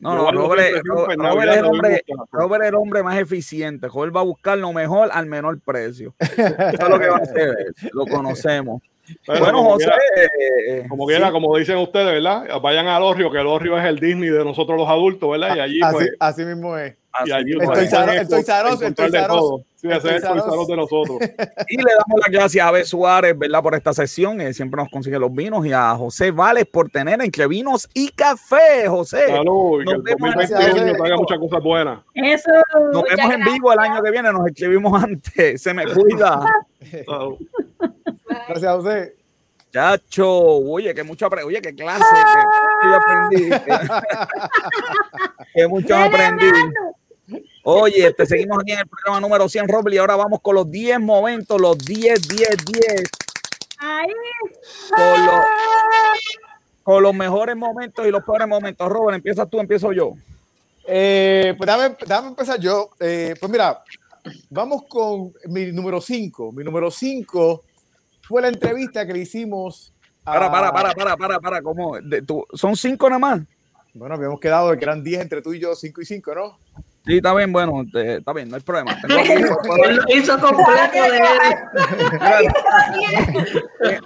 No, no, Robert, Robert, Robert, es el hombre, Robert es el hombre más eficiente. Joel va a buscar lo mejor al menor precio. Eso es lo que va a hacer. Lo conocemos. Pero bueno, como José. Quiera, eh, como quiera, sí. como dicen ustedes, ¿verdad? Vayan al Orrio, que el Orrio es el Disney de nosotros los adultos, ¿verdad? Y allí. Así, pues, así mismo es. Estoy zaroso, estoy zaroso, estoy. Sí, ese es el de nosotros. Y le damos las gracias a Abel Suárez, ¿verdad? Por esta sesión. Él siempre nos consigue los vinos. Y a José Vales por tener entre vinos y café, José. Salud, y que el 2021 traiga muchas cosas buenas. Eso. Nos vemos en vivo el año que viene. Nos escribimos antes. Se me cuida. gracias, José. Chacho, oye, que mucho aprendí, oye, qué clase, que, yo aprendí. Que, mucho aprendí. Oye, este, seguimos aquí en el programa número 100, Roble, y ahora vamos con los 10 momentos, los 10, 10, 10. Ahí. Con los, con los mejores momentos y los peores momentos. Robert, empiezas tú, empiezo yo. Eh, pues dame, dame empezar yo. Eh, pues mira, vamos con mi número 5. Mi número 5 fue la entrevista que le hicimos. A... Para, para, para, para, para, para, ¿cómo? ¿Son cinco nada más? Bueno, habíamos quedado de que eran 10 entre tú y yo, 5 y 5, ¿no? Sí, está bien, bueno, está bien, no hay problema. Tengo hizo completo de él.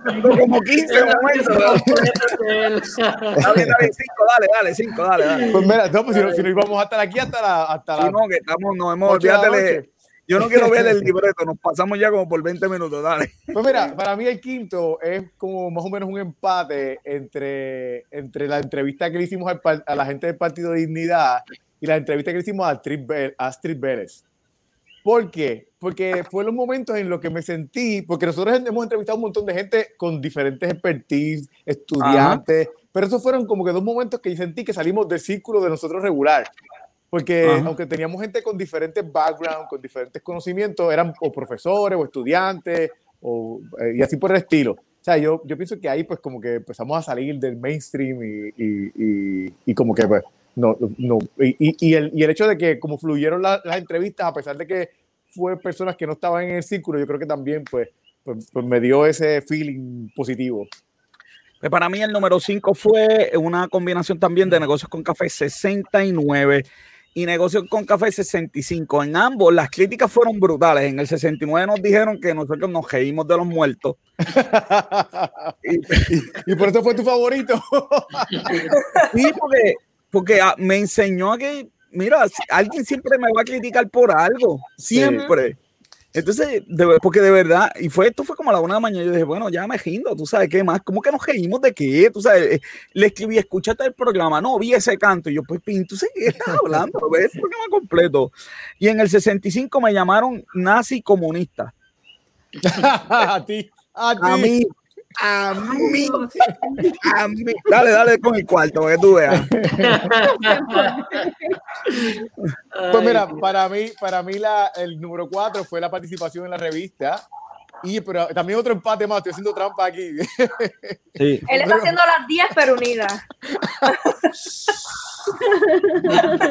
Tengo como 15 momentos. Está bien, está bien, 5, dale, dale, 5, dale, dale. Pues mira, no, pues si, no, si no íbamos a estar aquí hasta la... Hasta la sí, no, que estamos, nos hemos, olvídate, yo no quiero ver el libreto, nos pasamos ya como por 20 minutos, dale. Pues mira, para mí el quinto es como más o menos un empate entre, entre la entrevista que le hicimos a la gente del Partido de Dignidad y la entrevista que le hicimos a Astrid Vélez. ¿Por qué? Porque fue los momentos en los que me sentí, porque nosotros hemos entrevistado a un montón de gente con diferentes expertise, estudiantes, pero esos fueron como que dos momentos que sentí que salimos del círculo de nosotros regular. Porque aunque teníamos gente con diferentes backgrounds, con diferentes conocimientos, eran o profesores o estudiantes o, eh, y así por el estilo. O sea, yo, yo pienso que ahí pues como que empezamos a salir del mainstream y, y, y, como que pues no, no. Y, el, y el hecho de que como fluyeron las entrevistas, a pesar de que fue personas que no estaban en el círculo, yo creo que también pues, pues, pues me dio ese feeling positivo. Pues para mí el número 5 fue una combinación también de negocios con café 69 y Negocios con Café 65. En ambos las críticas fueron brutales. En el 69 nos dijeron que nosotros nos reímos de los muertos. y, por eso fue tu favorito. sí, porque, porque ah, me enseñó a que, mira, alguien siempre me va a criticar por algo. Siempre. Entonces, porque de verdad, y fue esto fue como a la una de la mañana, yo dije, bueno, ya me rindo, tú sabes qué más, ¿cómo que nos reímos de qué? Tú sabes, eh, le escribí, escúchate el programa, no, vi ese canto, y yo, pues, tú sabes qué estás hablando, ves el programa completo. Y en el 65 me llamaron nazi comunista. a ti, a ti. A mí, a mí, a mí. Dale, dale con el cuarto, para que tú veas. Pues mira, para mí, para mí la, el número cuatro fue la participación en la revista. Y pero también otro empate más, estoy haciendo trampa aquí. Sí. Él está haciendo las 10 pero unidas.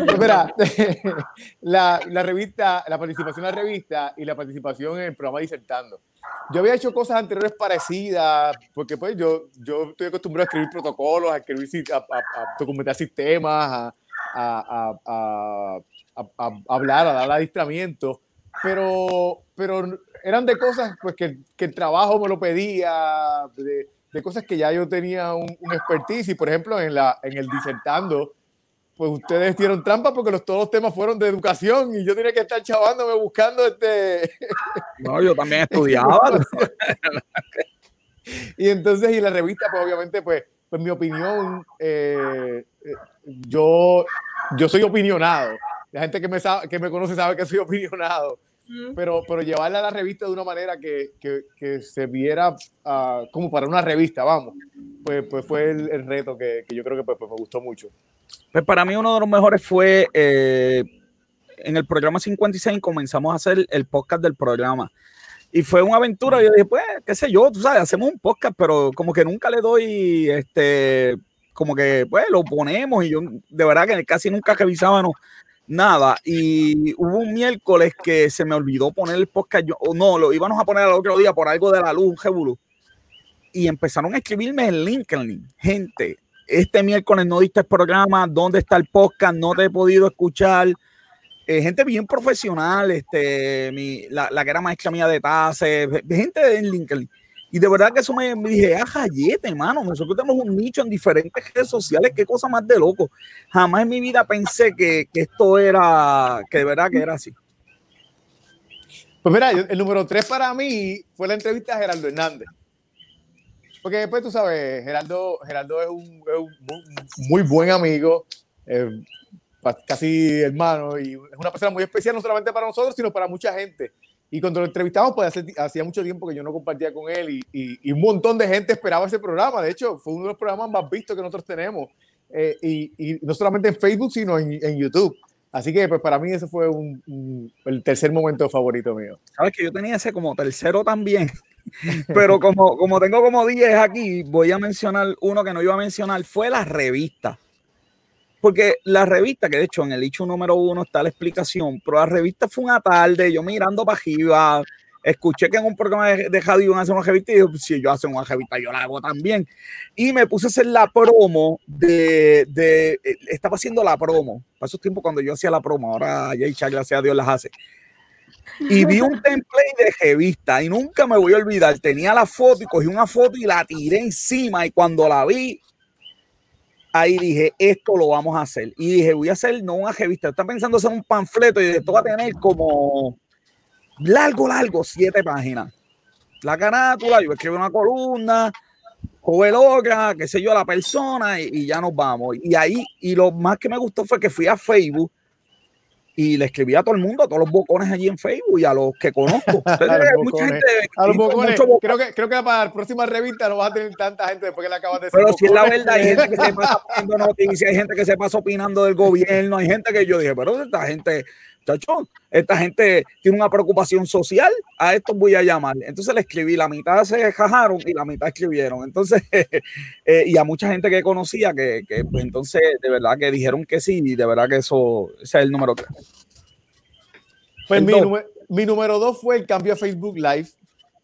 Pues mira, la, la, revista, la participación en la revista y la participación en el programa Disertando. Yo había hecho cosas anteriores parecidas, porque pues yo, yo estoy acostumbrado a escribir protocolos, a, escribir, a, documentar sistemas, a, hablar, a dar adiestramiento, pero, pero eran de cosas pues, que, que el trabajo me lo pedía, de, de, cosas que ya yo tenía un, un expertise, y por ejemplo en, la, en el disertando, pues ustedes dieron trampa porque los, todos los temas fueron de educación y yo tenía que estar chavándome buscando este... No, yo también estudiaba. y entonces, y la revista, pues obviamente, pues, pues mi opinión, eh, eh, yo, yo soy opinionado. La gente que me, sabe, que me conoce sabe que soy opinionado. Pero, pero llevarla a la revista de una manera que, que, que se viera uh, como para una revista, vamos, pues, pues fue el, el reto que, que, yo creo que pues, pues me gustó mucho. Pues para mí uno de los mejores fue eh, en el programa 56 comenzamos a hacer el podcast del programa. Y fue una aventura. Yo dije, pues, qué sé yo, tú sabes, hacemos un podcast, pero como que nunca le doy, este, como que, pues, lo ponemos y yo, de verdad que casi nunca revisábamos nada. Y hubo un miércoles que se me olvidó poner el podcast, yo, no, lo íbamos a poner al otro día por algo de la luz, Jebulu. Y empezaron a escribirme en LinkedIn, gente, este miércoles no diste el programa, ¿dónde está el podcast? No te he podido escuchar. Eh, gente bien profesional, este, mi, la, que era maestra mía de TASE, gente en LinkedIn. Y de verdad que eso me, dije, ah, jayete, hermano, nosotros tenemos un nicho en diferentes redes sociales, qué cosa más de loco. Jamás en mi vida pensé que, que esto era, que de verdad que era así. Pues mira, el número tres para mí fue la entrevista a Gerardo Hernández. Porque después tú sabes, Gerardo, Gerardo es, un, muy, buen amigo, eh, casi hermano, y es una persona muy especial no solamente para nosotros, sino para mucha gente. Y cuando lo entrevistamos, pues hacía mucho tiempo que yo no compartía con él y, un montón de gente esperaba ese programa. De hecho, fue uno de los programas más vistos que nosotros tenemos. Eh, y, no solamente en Facebook, sino en, YouTube. Así que pues para mí ese fue un, el tercer momento favorito mío. Sabes que yo tenía ese como tercero también, pero como, como tengo como 10 aquí, voy a mencionar uno que no iba a mencionar, fue la revista. Porque la revista, que de hecho en el hecho número uno está la explicación, pero la revista fue una tarde, yo mirando para arriba, escuché que en un programa de, radio iban a hacer una revista y dije, pues, si yo hago una revista, yo la hago también. Y me puse a hacer la promo de, de eh, estaba haciendo la promo, para esos tiempos cuando yo hacía la promo, ahora ya gracias a Dios las hace. Y vi un template de revista y nunca me voy a olvidar, tenía la foto y cogí una foto y la tiré encima y cuando la vi, ahí dije, esto lo vamos a hacer. Y dije, voy a hacer no una revista, está pensando hacer un panfleto y esto va a tener como largo, largo, siete páginas. La carátula, yo escribo una columna, joven loca, qué sé yo, la persona y, y, ya nos vamos. Y ahí, y lo más que me gustó fue que fui a Facebook y le escribí a todo el mundo, a todos los bocones allí en Facebook y a los que conozco. a los bocones. Creo, que, creo que para la próxima revista no vas a tener tanta gente después que le acabas de decir. Pero si es la verdad, hay gente que se pasa poniendo noticias, hay gente que se pasa opinando del gobierno, hay gente que yo dije, pero esta gente, chacho, esta gente tiene una preocupación social, a esto voy a llamar. Entonces le escribí, la mitad se jajaron y la mitad escribieron. Entonces, eh, y a mucha gente que conocía que, que pues entonces de verdad que dijeron que sí y de verdad que eso, ese es el número tres. Pues mi, mi, número dos fue el cambio a Facebook Live.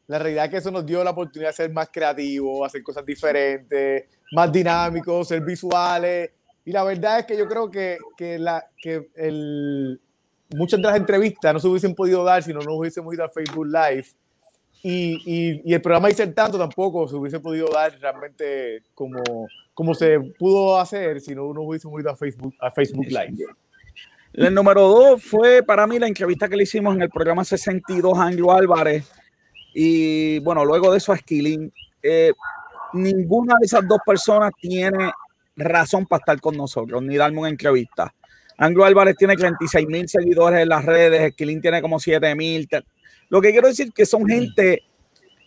La realidad es que eso nos dio la oportunidad de ser más creativos, hacer cosas diferentes, más dinámicos, ser visuales. Y la verdad es que yo creo que, que, la, que el, muchas de las entrevistas no se hubiesen podido dar si no nos hubiésemos ido a Facebook Live. Y, y, y el programa Hice Tanto tampoco se hubiese podido dar realmente como, como se pudo hacer si no nos hubiésemos ido a Facebook, a Facebook Live. El número dos fue para mí la entrevista que le hicimos en el programa 62 a Angelo Álvarez. Y bueno, luego de eso a Skilling. Eh, ninguna de esas dos personas tiene razón para estar con nosotros, ni darme una entrevista. Anglo Álvarez tiene 36 mil seguidores en las redes, Esquilín tiene como 7 mil. Lo que quiero decir que son gente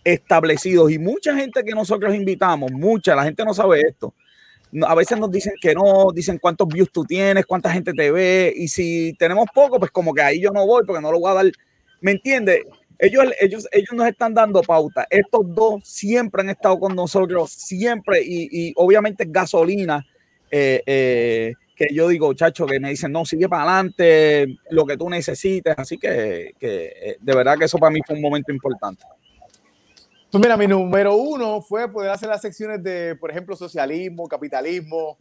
establecidos y mucha gente que nosotros invitamos, mucha, la gente no sabe esto. A veces nos dicen que no, dicen cuántos views tú tienes, cuánta gente te ve, y si tenemos poco, pues como que ahí yo no voy porque no lo voy a dar. ¿Me entiendes? Ellos, ellos, ellos nos están dando pauta. Estos dos siempre han estado con nosotros, siempre, y, y obviamente gasolina. Eh, eh, que yo digo, chacho, que me dicen, no, sigue para adelante, lo que tú necesites. Así que, que eh, de verdad que eso para mí fue un momento importante. Pues mira, mi número uno fue poder hacer las secciones de, por ejemplo, socialismo, capitalismo,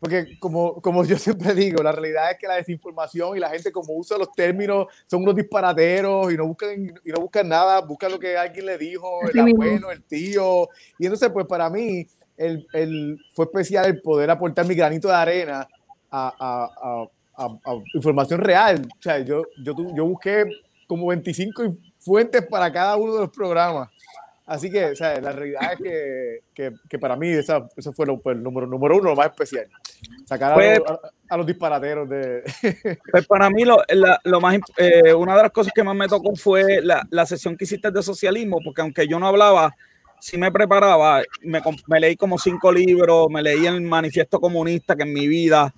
porque como, como yo siempre digo, la realidad es que la desinformación y la gente como usa los términos son unos disparateros y no buscan, y no buscan nada, buscan lo que alguien le dijo, el abuelo, el tío. Y entonces, pues para mí, el, el, fue especial el poder aportar mi granito de arena a, información real. O sea, yo, yo, yo busqué como 25 fuentes para cada uno de los programas. Así que, o sea, la realidad es que, que, que para mí esa, eso fue pues, el número, número uno, lo más especial. Sacar a, pues los, a, los disparateros de... Pues para mí lo, lo más, eh, una de las cosas que más me tocó fue la, la, sesión que hiciste de socialismo, porque aunque yo no hablaba, sí me preparaba, me, me leí como cinco libros, me leí el manifiesto comunista que en mi vida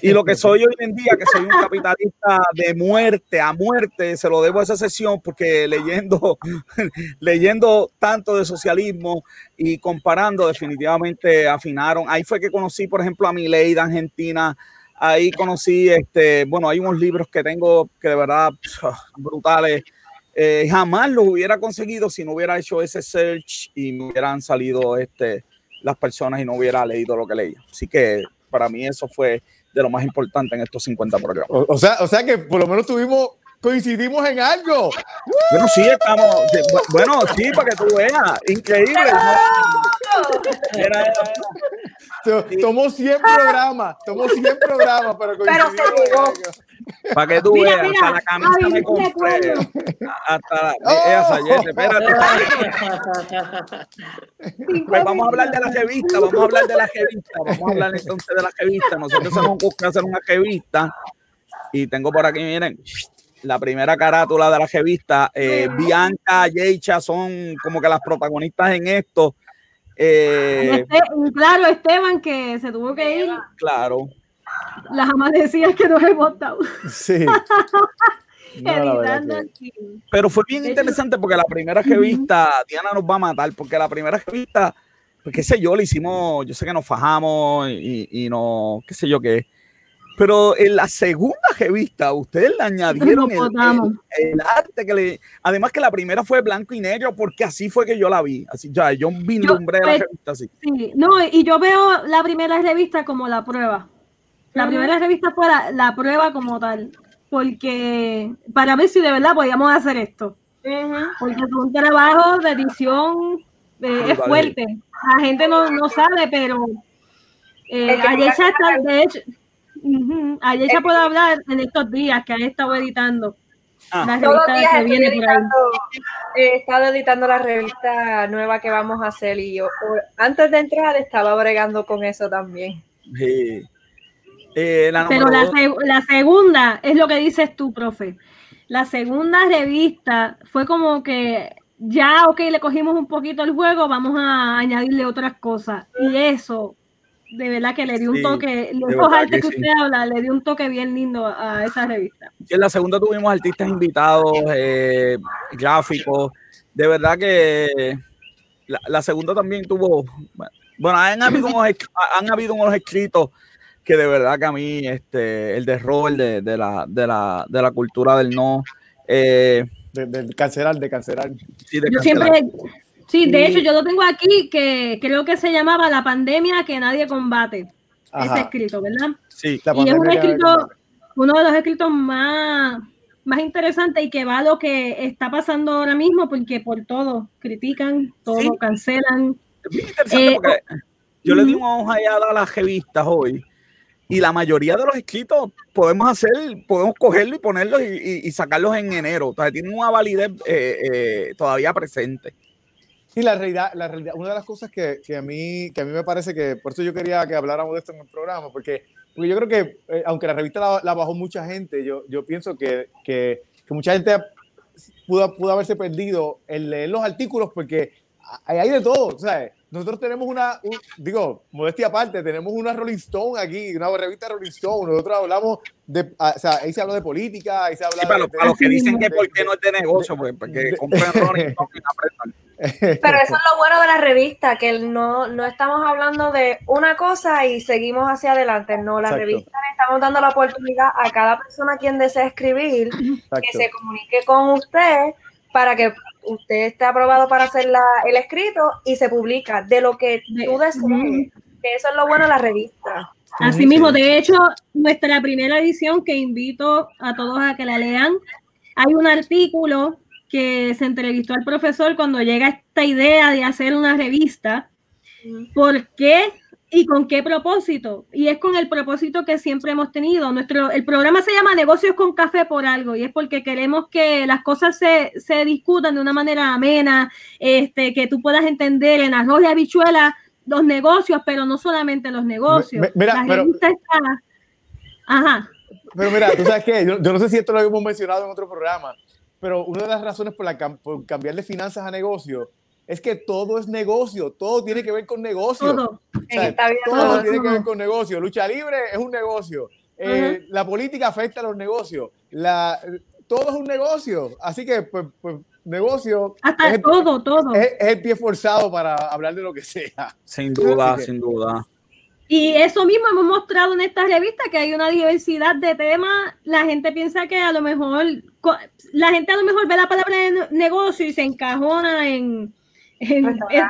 y lo que soy hoy en día, que soy un capitalista de muerte a muerte, se lo debo a esa sesión porque leyendo, leyendo tanto de socialismo y comparando, definitivamente afinaron. Ahí fue que conocí, por ejemplo, a mi ley de Argentina. Ahí conocí, este, bueno, hay unos libros que tengo que de verdad brutales. Eh, jamás los hubiera conseguido si no hubiera hecho ese search y me hubieran salido este, las personas y no hubiera leído lo que leía. Así que para mí eso fue de lo más importante en estos 50 programas. O, sea, o sea que por lo menos tuvimos coincidimos en algo. Bueno, sí, estamos. Bueno, sí, para que tú veas. Increíble. Era, Tomó 100 programas, tomó 100 programas, pero coincidimos Para que tú veas, hasta la camisa me compré. Hasta la. Oh. espérate. Pues vamos a hablar de la revista, vamos a hablar de la revista, vamos a hablar entonces de la revista. Nosotros hemos buscado hacer una revista y tengo por aquí, miren, la primera carátula de la revista. Eh, Bianca, Yecha son como que las protagonistas en esto. Eh, claro, Esteban, que se tuvo que ir. Claro. Las amanecidas que nos hemos dado. Sí. Pero fue bien interesante porque la primera revista, Diana nos va a matar, porque la primera revista, pues qué sé yo, le hicimos, yo sé que nos fajamos y, y no, qué sé yo qué. Pero en la segunda revista, ustedes le añadieron el, arte que le. Además, que la primera fue blanco y negro, porque así fue que yo la vi. Así, ya, yo vislumbré la pues, revista así. Sí, no, y yo veo la primera revista como la prueba. La primera revista fue la, prueba como tal porque para ver si de verdad podíamos hacer esto. Porque es un trabajo de edición eh, es fuerte. La gente no, no sabe, pero eh, ayer ya está, de hecho, ya puedo hablar en estos días que han estado editando. Ah. La revista que viene editando, He estado editando la revista nueva que vamos a hacer y yo antes de entrar estaba bregando con eso también. Sí. Eh, Pero la, segunda es lo que dices tú, profe. La segunda revista fue como que ya, ok, le cogimos un poquito el juego, vamos a añadirle otras cosas. Y eso, de verdad que le dio un toque, los artes que, usted habla, le dio un toque bien lindo a esa revista. en la segunda tuvimos artistas invitados, eh, gráficos. De verdad que la, segunda también tuvo, bueno, han habido unos, han habido unos escritos que de verdad que a mí este, el de rol de, de, la, de, la, de la cultura del no. Eh, de, cancelar, de cancelar. Sí, de yo siempre, sí, de hecho yo lo tengo aquí que creo que se llamaba La pandemia que nadie combate. Ese escrito, ¿verdad? Sí. y es un escrito, uno de los escritos más, más interesantes y que va a lo que está pasando ahora mismo porque por todo critican, todo cancelan. Eh, yo le di una hoja a las revistas hoy y la mayoría de los escritos podemos hacer, podemos cogerlo y ponerlos y, sacarlos en enero. Sea, tienen una validez eh, eh, todavía presente. Sí, la realidad, la realidad, una de las cosas que, que, a mí, que a mí me parece que, por eso yo quería que habláramos de esto en el programa, porque, porque yo creo que, eh, aunque la revista la, bajó mucha gente, yo, yo pienso que, que, mucha gente pudo, pudo haberse perdido en leer los artículos porque hay de todo, ¿sabes? Nosotros tenemos una, digo, modestia aparte, tenemos una Rolling Stone aquí, una revista Rolling Stone. Nosotros hablamos de, ah, o sea, ahí se habla de política, ahí se habla sí, para, de, los que dicen que por qué no es de negocio, pues, porque compran Rolling Stone y Pero eso es lo bueno de la revista, que no, no estamos hablando de una cosa y seguimos hacia adelante. No, la revista le estamos dando la oportunidad a cada persona quien desea escribir que se comunique con usted para que usted esté aprobado para hacer el escrito y se publica de lo que tú desees, que eso es lo bueno de la revista. Así mismo, de hecho, nuestra primera edición que invito a todos a que la lean, hay un artículo que se entrevistó al profesor cuando llega esta idea de hacer una revista. ¿Por qué ¿Y con qué propósito? Y es con el propósito que siempre hemos tenido. Nuestro, el programa se llama Negocios con Café por algo y es porque queremos que las cosas se, se discutan de una manera amena, este, que tú puedas entender en arroz y habichuela los negocios, pero no solamente los negocios. Mira, pero, Ajá. Pero mira, tú sabes qué, yo, no sé si esto lo habíamos mencionado en otro programa, pero una de las razones por, la, por cambiar de finanzas a negocios es que todo es negocio, todo tiene que ver con negocio. Todo, todo, tiene que ver con negocio. Lucha libre es un negocio. Eh, la política afecta a los negocios. La, todo es un negocio. Así que, pues, pues negocio. Hasta todo, todo. Es, el pie forzado para hablar de lo que sea. Sin duda, sin duda. Y eso mismo hemos mostrado en esta revista, que hay una diversidad de temas. La gente piensa que a lo mejor, la gente a lo mejor ve la palabra negocio y se encajona en,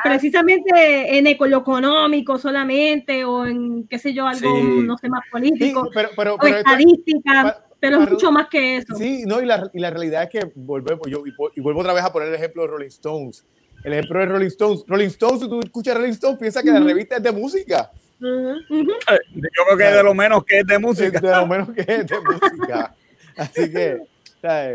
precisamente en lo económico solamente o en, qué sé yo, algo, no sé, más político, pero, pero, o estadística, pero es mucho más que eso. Sí, no, y la, y la realidad es que volvemos, yo, y, vuelvo otra vez a poner el ejemplo de Rolling Stones. El ejemplo de Rolling Stones. Rolling Stones, si tú escuchas Rolling Stones, piensa que la revista es de música. Eh, yo creo que es de lo menos que es de música. de lo menos que es de música. Así que...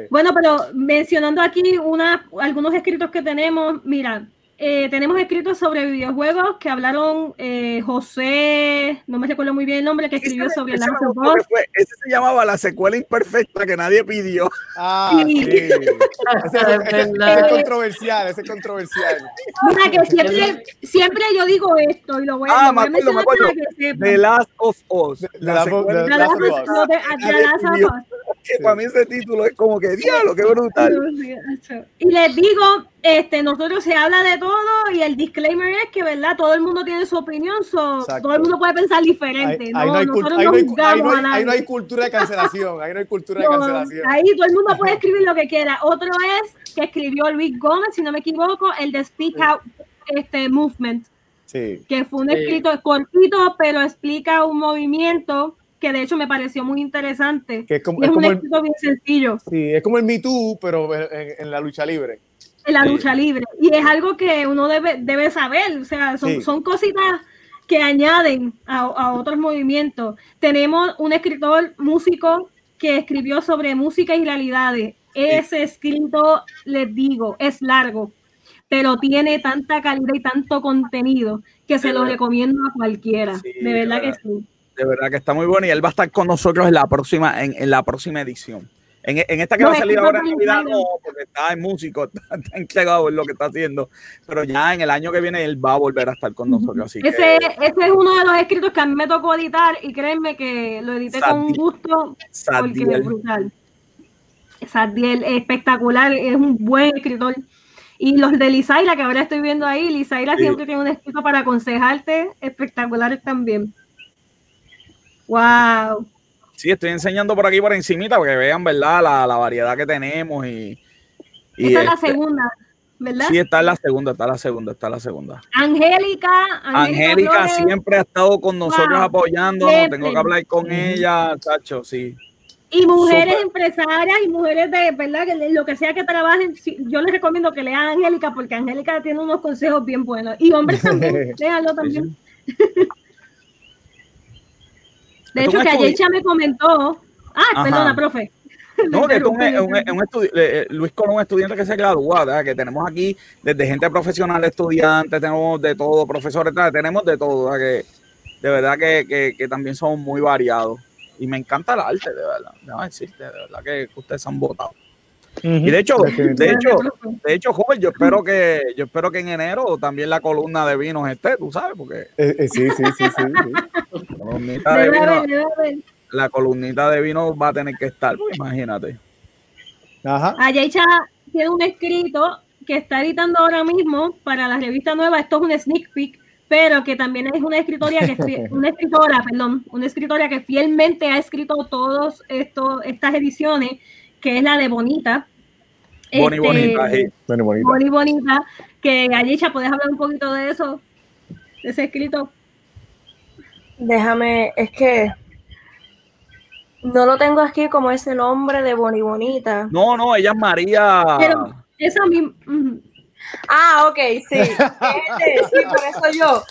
Bueno, pero mencionando aquí una, algunos escritos que tenemos, mira, eh, tenemos escritos sobre videojuegos que hablaron eh, José, no me recuerdo muy bien el nombre, que escribió sobre ese, Last of Us. Ese se llamaba La secuela imperfecta que nadie pidió. Ah, sí. ese, ese, es controversial, ese es controversial. Mira, que siempre, siempre yo digo esto y lo voy, ah, lo voy a mencionar para que sepan. The Last of Us. La secuela de Last of Us. Que para mí ese título es como que diablo, qué brutal. Y les digo, este, nosotros se habla de todo y el disclaimer es que, ¿verdad? Todo el mundo tiene su opinión, so, todo el mundo puede pensar diferente. Ahí, no, hay, no hay cultura de cancelación, ahí no hay cultura de cancelación. Ahí todo el mundo puede escribir lo que quiera. Otro es que escribió Luis Gómez, si no me equivoco, el de Speak Out este, Movement. Sí. Que fue un escrito cortito, pero explica un movimiento que de hecho me pareció muy interesante. Que es, como, es, un escrito bien sencillo. Sí, es como el Me Too, pero en la lucha libre en la lucha libre. Y es algo que uno debe, debe saber, o sea, son, son cositas que añaden a, a, otros movimientos. Tenemos un escritor músico que escribió sobre música y realidades. Ese escrito, les digo, es largo, pero tiene tanta calidad y tanto contenido que se lo recomiendo a cualquiera. de verdad que sí. De verdad que está muy bueno y él va a estar con nosotros en la próxima, en, en la próxima edición. En, en, esta que va a salir ahora en Navidad, no, porque está en músico, está, está, entregado en lo que está haciendo. Pero ya en el año que viene él va a volver a estar con nosotros. Así ese, que, ese es uno de los escritos que a mí me tocó editar y créanme que lo edité Sadiel, con gusto porque es brutal. Sadiel, espectacular, es un buen escritor. Y los de Lisaira, que ahora estoy viendo ahí, Lisaira sí. siempre tiene un escrito para aconsejarte, espectaculares también. ¡Wow! Sí, estoy enseñando por aquí por encimita para que vean, ¿verdad? La, la variedad que tenemos y... y Esta es la este, segunda, ¿verdad? Sí, está en la segunda, está en la segunda, está en la segunda. Angélica. Angélica siempre ha estado con nosotros wow, apoyándonos, siempre. tengo que hablar con ella, Chacho, sí. Y mujeres Super. empresarias y mujeres de, ¿verdad? Lo que sea que trabajen, yo les recomiendo que lean a Angélica porque Angélica tiene unos consejos bien buenos. Y hombres también, léanlo también. Sí, sí. De hecho, que Ayecha me comentó. Ah, perdona, profe. No, que es un, un, un eh, Luis Colón, un estudiante que se gradúa, ¿verdad? que tenemos aquí desde gente profesional, estudiantes, tenemos de todo, profesores, ¿verdad? tenemos de todo, ¿verdad? que de verdad que, que, que, también somos muy variados. Y me encanta el arte, de verdad. No existe, de verdad que ustedes han votado. Uh -huh. Y de hecho, de hecho, de hecho, joven, yo espero que, yo espero que en enero también la columna de vinos esté, tú sabes, porque. Eh, eh, sí, sí, sí, sí. sí. La, columnita de vino, la columnita de vino va a tener que estar, pues, imagínate. Ajá. Ayeicha tiene un escrito que está editando ahora mismo para la revista nueva. Esto es un sneak peek, pero que también es una escritora que una escritora, perdón, una escritora que fielmente ha escrito todos estos estas ediciones que es la de Bonita. Boni este, Bonita, sí. Boni Bonita. Boni Bonita, que Ayesha, ¿puedes hablar un poquito de eso? De ese escrito. Déjame, es que no lo tengo aquí como ese nombre de Boni Bonita. No, no, ella es María. Pero esa misma. Uh -huh. Ah, ok, sí. sí, por eso yo.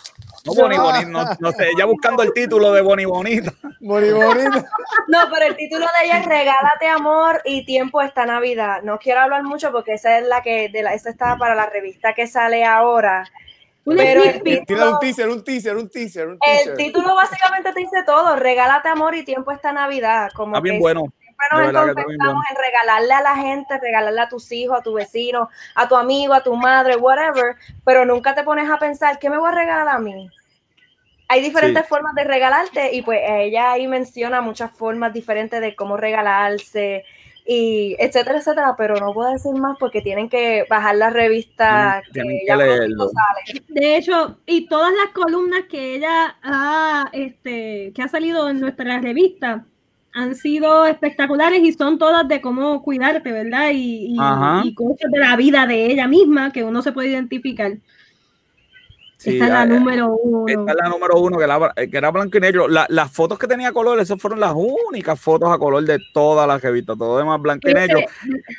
No, Boni Bonita, no, no, sé, ella buscando el título de Boni Bonita. Boni Bonita. No, pero el título de ella es Regálate amor y tiempo esta Navidad. No quiero hablar mucho porque esa es la que, de la, esa está para la revista que sale ahora. Pero el título, un teaser, un teaser, un teaser, un teaser. El título básicamente te dice todo, regálate amor y tiempo esta Navidad. Como Está bien bueno. Siempre nos concentramos en regalarle a la gente, regalarle a tus hijos, a tu vecino, a tu amigo, a tu madre, whatever, pero nunca te pones a pensar, ¿qué me voy a regalar a mí? Hay diferentes sí. formas de regalarte y pues ella ahí menciona muchas formas diferentes de cómo regalarse, y etcétera, etcétera, pero no puedo decir más porque tienen que bajar la revista tienen que, que leerlo. Sale. De hecho, y todas las columnas que ella ha, este, que ha salido en nuestra revista han sido espectaculares y son todas de cómo cuidarte, ¿verdad? Y, y, y cosas de la vida de ella misma que uno se puede identificar. Sí, esta es la eh, número uno. Esta es la número uno, que, la, que era blanco y negro. La, las fotos que tenía color, esas fueron las únicas fotos a color de todas las revistas, todo demás blanco y negro.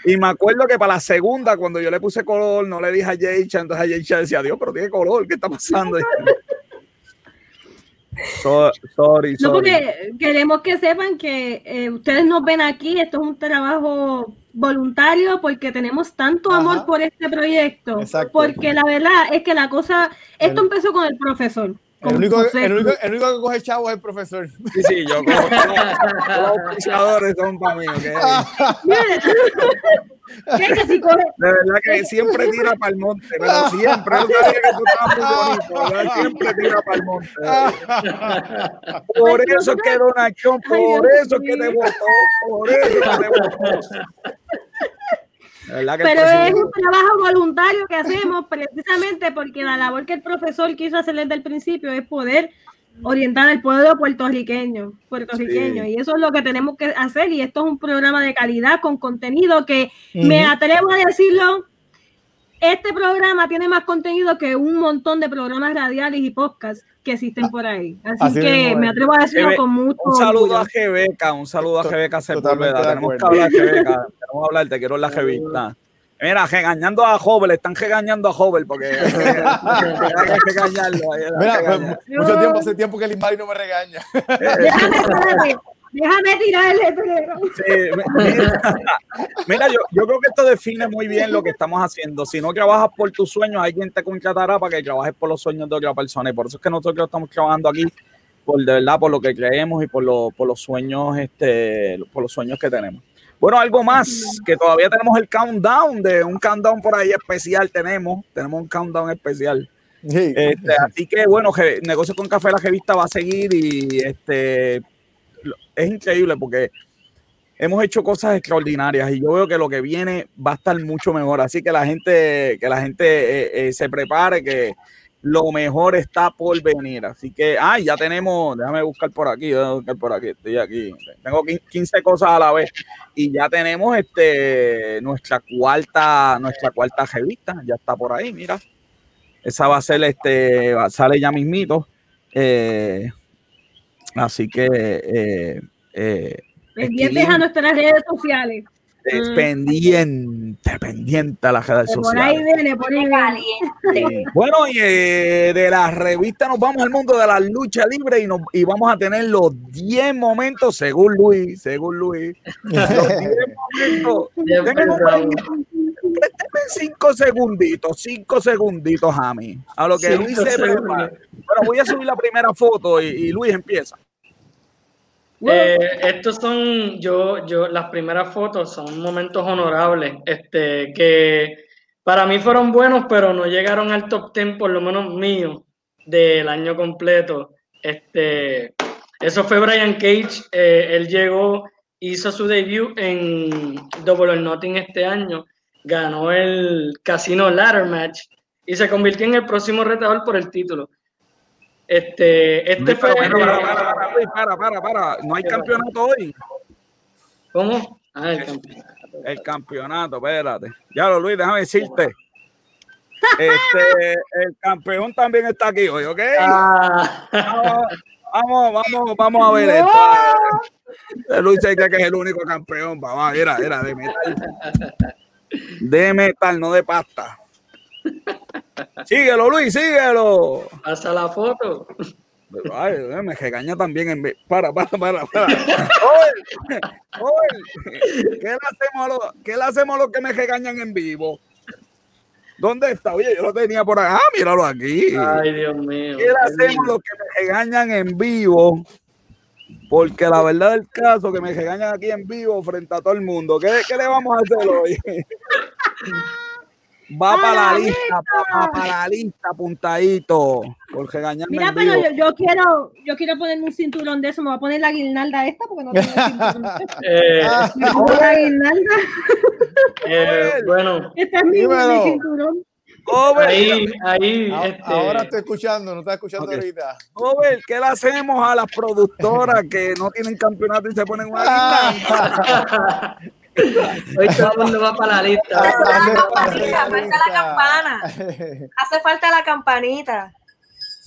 Y me acuerdo que para la segunda, cuando yo le puse color, no le dije a Yeisha, entonces a Yeisha decía, Dios, pero tiene color, ¿qué está pasando? sorry, No, porque queremos que sepan que eh, ustedes nos ven aquí, esto es un trabajo voluntario porque tenemos tanto amor por este proyecto. Porque la verdad es que la cosa, esto empezó con el profesor. El único, el, único, el único, que coge chavo es el profesor. Sí, sí, yo cojo. los son para mí, De verdad que siempre tira para el monte, pero siempre. Yo sabía que tú estabas muy bonito, Siempre tira para el monte. Por eso que Donación, por eso que te votó, por eso que te votó. Pero es un trabajo voluntario que hacemos precisamente porque la labor que el profesor quiso hacer desde el principio es poder orientar al pueblo puertorriqueño, puertorriqueño. Y eso es lo que tenemos que hacer. Y esto es un programa de calidad con contenido que me atrevo a decirlo. Este programa tiene más contenido que un montón de programas radiales y podcasts que existen por ahí. Así, que me atrevo a decirlo con mucho. Un saludo a Gebeca, un saludo a Gebeca Sepúlveda. Tenemos que hablar, Gebeca. Tenemos que hablar, te quiero en la revista. Mira, regañando a Jovel, están regañando a Jovel porque hay que regañarlo. Mira, pues, mucho tiempo, hace tiempo que el Inmari no me regaña. Déjame, déjame tirarle, pero... Sí, mira, yo, yo, creo que esto define muy bien lo que estamos haciendo. Si no trabajas por tus sueños, alguien te contratará para que trabajes por los sueños de otra persona. Y por eso es que nosotros estamos trabajando aquí por de verdad, por lo que creemos y por, lo, por los sueños, este, por los sueños que tenemos. Bueno, algo más, que todavía tenemos el countdown de un countdown por ahí especial, tenemos, tenemos un countdown especial. Este, así que bueno, negocio con café la revista va a seguir y este es increíble porque hemos hecho cosas extraordinarias y yo veo que lo que viene va a estar mucho mejor. Así que la gente, que la gente eh, eh, se prepare, que lo mejor está por venir. Así que, ay, ya tenemos, déjame buscar por aquí, déjame buscar por aquí, estoy aquí. Tengo 15 cosas a la vez y ya tenemos este nuestra cuarta, nuestra cuarta revista, ya está por ahí, mira. Esa va a ser este, sale ya mismito. Eh, así que eh, eh, pendientes a nuestras redes sociales. Mm. pendiente, pendiente a las redes sociales. Bueno, y eh, de la revista nos vamos al mundo de la lucha libre y, nos, y vamos a tener los 10 momentos, según Luis, según Luis, los 10 momentos. Présteme cinco segunditos, cinco segunditos a mí. A lo que Luis se prepara. Bueno, voy a subir la primera foto y Luis empieza. Eh, estos son, yo, yo, las primeras fotos son momentos honorables, este, que para mí fueron buenos, pero no llegaron al top 10, por lo menos mío, del año completo. Este, eso fue Brian Cage, eh, él llegó, hizo su debut en Double or Nothing este año, ganó el Casino Ladder Match y se convirtió en el próximo retador por el título. Este, este fue. para, para, para, No hay campeonato hoy. ¿Cómo? Ah, el campeonato. El campeonato, espérate. Ya lo Luis, déjame decirte. Este, el campeón también está aquí hoy, ¿ok? Ah. Vamos, vamos, vamos, a ver esto. Luis dice que es el único campeón. Vamos, mira, mira, de metal. De metal, no de pasta. Síguelo, Luis, síguelo. Pasa la foto. Ay, me regaña también en Para, para, para, para. Oye, oye, ¿qué le hacemos a los, qué le hacemos a los que me regañan en vivo? ¿Dónde está? Oye, yo lo tenía por acá. Ah, míralo aquí. Ay, Dios mío. ¿Qué le hacemos a los que me regañan en vivo? Porque la verdad del caso, que me regañan aquí en vivo frente a todo el mundo. ¿Qué, qué le vamos a hacer hoy? Va para la lista, va para la lista, apuntadito. Porque Mira, pero yo, yo, quiero, yo quiero ponerme un cinturón de eso. Me voy a poner la guirnalda esta porque no tengo cinturón. eh, la guirnalda. Eh, bueno. Este es mi, mi cinturón. ahí, ahí. Ahora, este... ahora estoy escuchando, no está escuchando okay. ahorita. Joven, ¿qué le hacemos a las productoras que no tienen campeonato y se ponen una guirnalda? Hoy todo el mundo va para la lista. Hace falta la campana. Hace falta la campanita.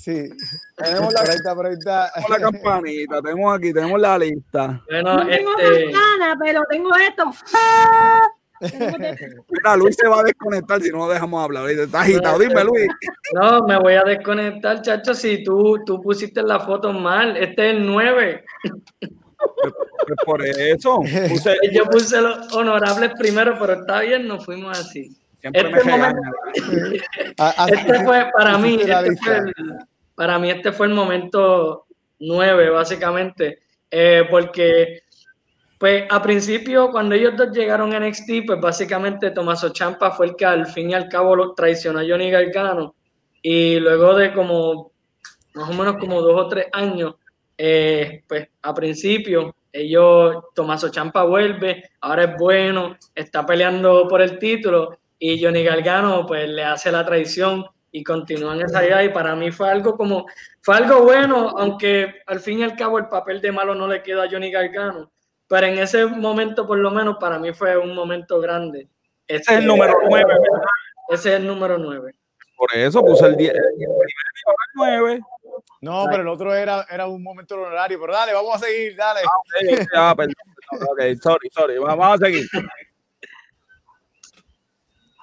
Sí, tenemos la, tenemos la campanita, tenemos aquí, tenemos la lista. Bueno, no tengo este... campana, pero tengo esto. Mira, Luis se va a desconectar si no lo dejamos hablar. Está agitado. Dime, Luis. No, me voy a desconectar, chacho, si tú, tú pusiste la foto mal. Este es el 9. Por eso. Yo puse los honorables primero, pero está bien, nos fuimos así. Este, este fue para mí, este fue para mí este fue el momento 9, básicamente, eh, porque pues a principio cuando ellos dos llegaron a NXT, pues básicamente Tomaso Champa fue el que al fin y al cabo lo traicionó a Johnny Gargano y luego de como más o menos como dos o tres años, eh, pues a principio ellos, Tomaso Champa vuelve, ahora es bueno, está peleando por el título y Johnny Gargano pues le hace la traición y continúan esa idea y para mí fue algo como, fue algo bueno, aunque al fin y al cabo el papel de malo no le queda a Johnny Gargano, pero en ese momento por lo menos para mí fue un momento grande. Ese es el número 9, ¿verdad? Ese es el número 9. Por eso puse el 10, el 9. No, pero el otro era, era un momento honorario, pero dale, vamos a seguir, dale. Ah, okay, ok, sorry, sorry, vamos a seguir.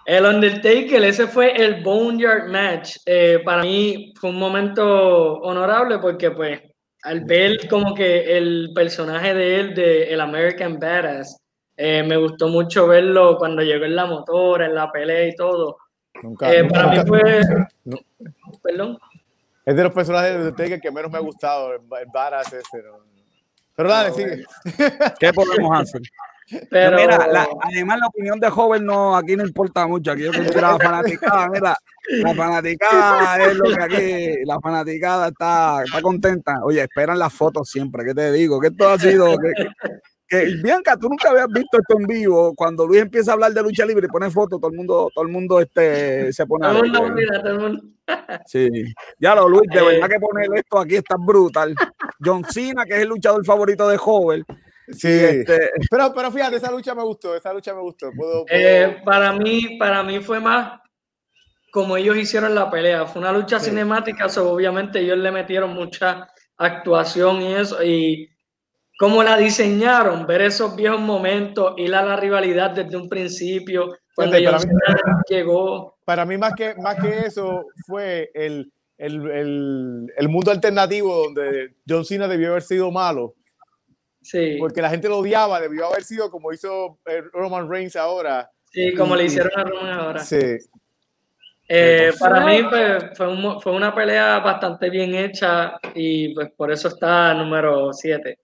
El Undertaker, ese fue el Boneyard Match. Eh, para mí fue un momento honorable porque pues al ver como que el personaje de él, de el American Badass, eh, me gustó mucho verlo cuando llegó en la motora, en la pelea y todo. Nunca, eh, para mí fue... Perdón. Es de los personajes de Undertaker que menos me ha gustado, el, Badass ese. Pero dale, sigue. ¿Qué podemos hacer? Pero mira, además la opinión de joven no, aquí no importa mucho, aquí yo considero la fanaticada, mira, la fanaticada es lo que aquí, la fanaticada está, está contenta. Oye, esperan las fotos siempre, ¿qué te digo? Que esto ha sido, que, Bianca, tú nunca habías visto esto en vivo, cuando Luis empieza a hablar de lucha libre y pone fotos, todo el mundo, todo el mundo este, se pone todo el mundo, mira, todo el mundo. Sí, ya lo Luis, de verdad que poner esto aquí está brutal. John Cena, que es el luchador favorito de joven Sí, este... pero, pero fíjate, esa lucha me gustó, esa lucha me gustó. Eh, para, mí, para mí fue más como ellos hicieron la pelea. Fue una lucha cinemática, obviamente ellos le metieron mucha actuación y eso. Y cómo la diseñaron, ver esos viejos momentos, ir a la rivalidad desde un principio, cuando para mí, llegó. Para mí, más que, más que eso, fue el, el, el, el mundo alternativo donde John Cena debió haber sido malo porque la gente lo odiaba, debió haber sido como hizo eh, Roman Reigns ahora. Sí, como le hicieron a Roman ahora. Sí. Eh, para mí pues, fue, fue, una pelea bastante bien hecha y pues por eso está número 7.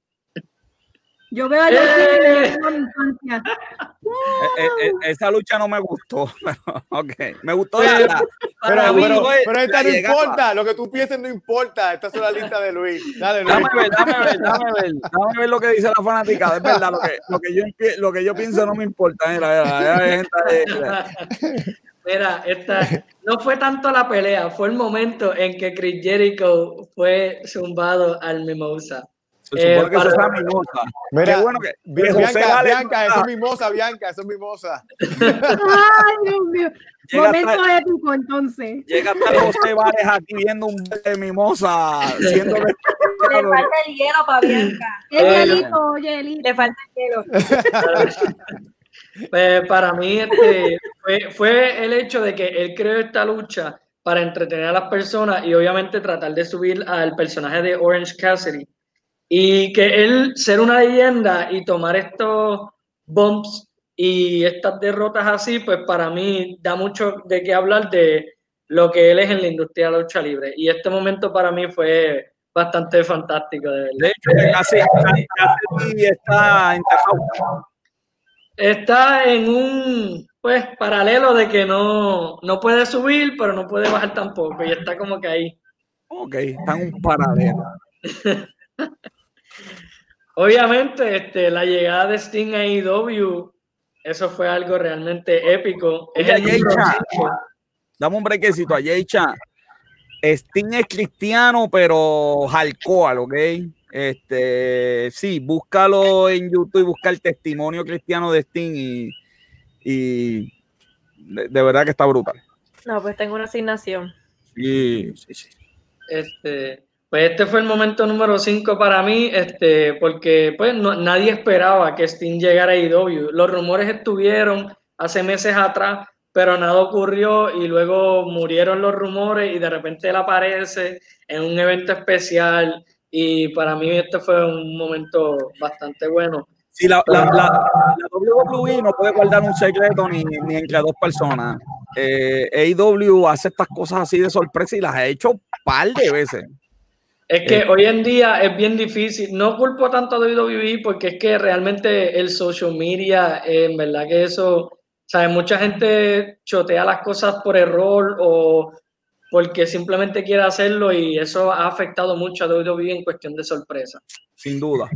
Yo veo a ¡Eh! infancia. Eh, eh, esa lucha no me gustó. ok, me gustó la, pero, pero, esta no importa, lo que tú pienses no importa. Esta es la lista de Luis. Dale, Luis. Dame ver, dame ver, dame ver, dame ver lo que dice la fanática. Es verdad, lo que, lo que, yo, lo que yo pienso no me importa. Mira, mira, mira. esta, no fue tanto la pelea, fue el momento en que Chris Jericho fue zumbado al Mimosa. Se supone eh, que eso es mimosa. Mira, Qué bueno que, Bianca, Bianca, eso es mimosa, Bianca, eso es mimosa. Ay, Dios mío. Llega Momento hasta, épico, entonces. Llega hasta José Vares aquí viendo un de mimosa. Siendo Le falta el hielo para Bianca. El hielito, oye, Le falta el hielo. Pues para mí este, fue, fue el hecho de que él creó esta lucha para entretener a las personas y obviamente tratar de subir al personaje de Orange Cassidy y que él ser una leyenda y tomar estos bumps y estas derrotas así, pues para mí da mucho de qué hablar de lo que él es en la industria de la lucha libre. Y este momento para mí fue bastante fantástico, de. De hecho, casi, casi está Está en un pues paralelo de que no, no puede subir, pero no puede bajar tampoco. Y está como que ahí. Ok, está en un paralelo. Obviamente, este, la llegada de Sting a AEW, eso fue algo realmente épico. Es el Dame un brequecito a Yecha. Sting es cristiano, pero hardcore, ¿ok? Este, sí, búscalo en YouTube, busca el testimonio cristiano de Sting y, de, verdad que está brutal. No, pues tengo una asignación. Sí, sí, sí. Este, pues este fue el momento número 5 para mí, este, porque pues nadie esperaba que Sting llegara a IW. Los rumores estuvieron, hace meses atrás, pero nada ocurrió y luego murieron los rumores y de repente él aparece en un evento especial y para mí este fue un momento bastante bueno. Sí, la, la, la, WWE no puede guardar un secreto ni, ni entre dos personas. Eh, AEW hace estas cosas así de sorpresa y las ha hecho un par de veces. Es que eh. hoy en día es bien difícil. No culpo tanto a WWE porque es que realmente el social media, en verdad que eso, ¿sabes? Mucha gente chotea las cosas por error o porque simplemente quiere hacerlo y eso ha afectado mucho a WWE en cuestión de sorpresa. Sin duda.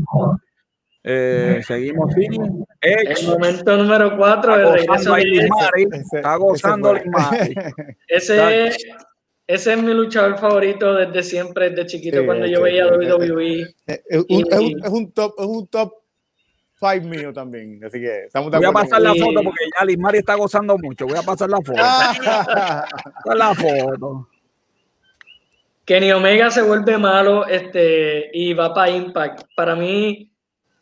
Eh, seguimos El momento número 4 el regreso de Está gozando Ese, ese es mi luchador favorito desde siempre, desde chiquito, cuando yo veía WWE. Es, un, es, un, top, es un top 5 mío también. Así que estamos Voy a pasar la foto porque ya Lismari está gozando mucho. Voy a pasar la foto. la foto. Kenny Omega se vuelve malo este, y va para Impact. Para mí,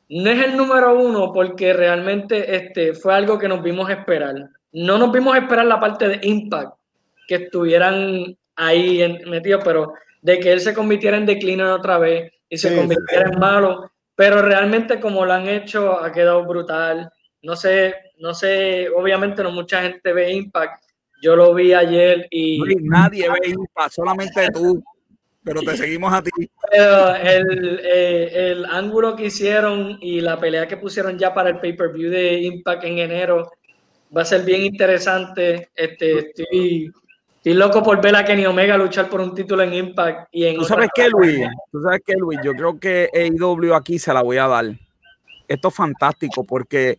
no es el número uno porque realmente este, fue algo que nos vimos esperar. No nos vimos esperar la parte de Impact, que estuvieran ahí metidos, pero de que él se convirtiera en declino otra vez y se convirtiera en malo. Pero realmente como lo han hecho ha quedado brutal. No sé, no sé, obviamente no mucha gente ve Impact. Yo lo vi ayer y... nadie ve Impact, solamente tú pero te seguimos a ti. el, eh, el, ángulo que hicieron y la pelea que pusieron ya para el pay-per-view de Impact en enero va a ser bien interesante. Este, estoy, estoy loco por ver a Kenny Omega luchar por un título en Impact. Y en ¿Tú sabes qué, Luis? ¿Tú sabes qué, Luis? Yo creo que AEW aquí se la voy a dar. Esto es fantástico porque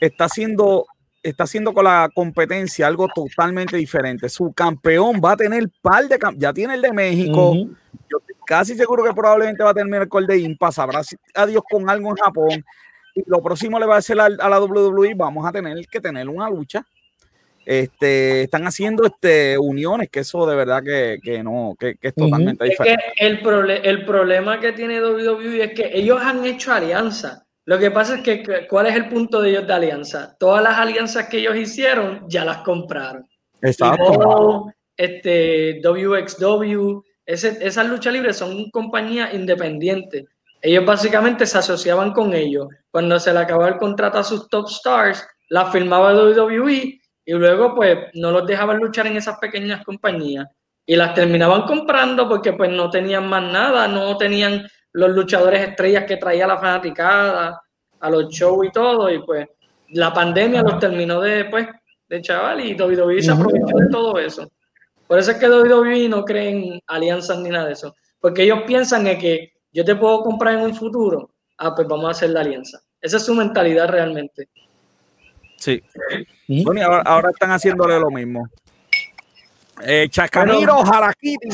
está haciendo está haciendo con la competencia algo totalmente diferente. Su campeón va a tener par de ya tiene el de México. Yo estoy casi seguro que probablemente va a terminar con el de Impa. Sabrá adiós con algo en Japón. Y lo próximo le va a hacer a, la WWE. Vamos a tener que tener una lucha. Este, están haciendo este, uniones, que eso de verdad que, no, que, es totalmente diferente. el, el problema que tiene WWE es que ellos han hecho alianza lo que pasa es que, ¿cuál es el punto de ellos de alianza? Todas las alianzas que ellos hicieron ya las compraron. Exacto. este, WXW, ese, esas luchas libres son compañías independientes. Ellos básicamente se asociaban con ellos. Cuando se le acababa el contrato a sus top stars, la firmaba WWE y luego pues no los dejaban luchar en esas pequeñas compañías. Y las terminaban comprando porque pues no tenían más nada, no tenían los luchadores estrellas que traía la fanaticada a los shows y todo, y pues la pandemia los terminó de, pues, de chaval y WWE se aprovechó de todo eso. Por eso es que WWE no creen alianzas ni nada de eso, porque ellos piensan que yo te puedo comprar en un futuro, ah, pues vamos a hacer la alianza. Esa es su mentalidad realmente. Sí. Bueno, ahora, están haciéndole lo mismo. Eh, Chacaniro Harakiri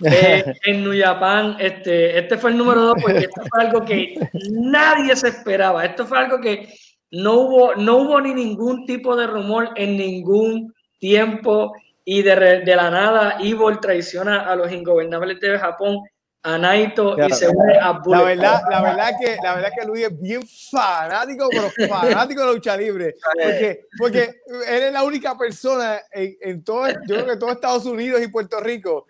eh, en New Japan, este, este fue el número dos porque esto fue algo que nadie se esperaba. Esto fue algo que no hubo, no hubo ni ningún tipo de rumor en ningún tiempo y de, de la nada Evil traiciona a los ingobernables de Japón a Naito y se une a La verdad, la verdad que la verdad que Luis es bien fanático, pero fanático de lucha libre, porque, porque él es la única persona en, en todo, yo creo que todo Estados Unidos y Puerto Rico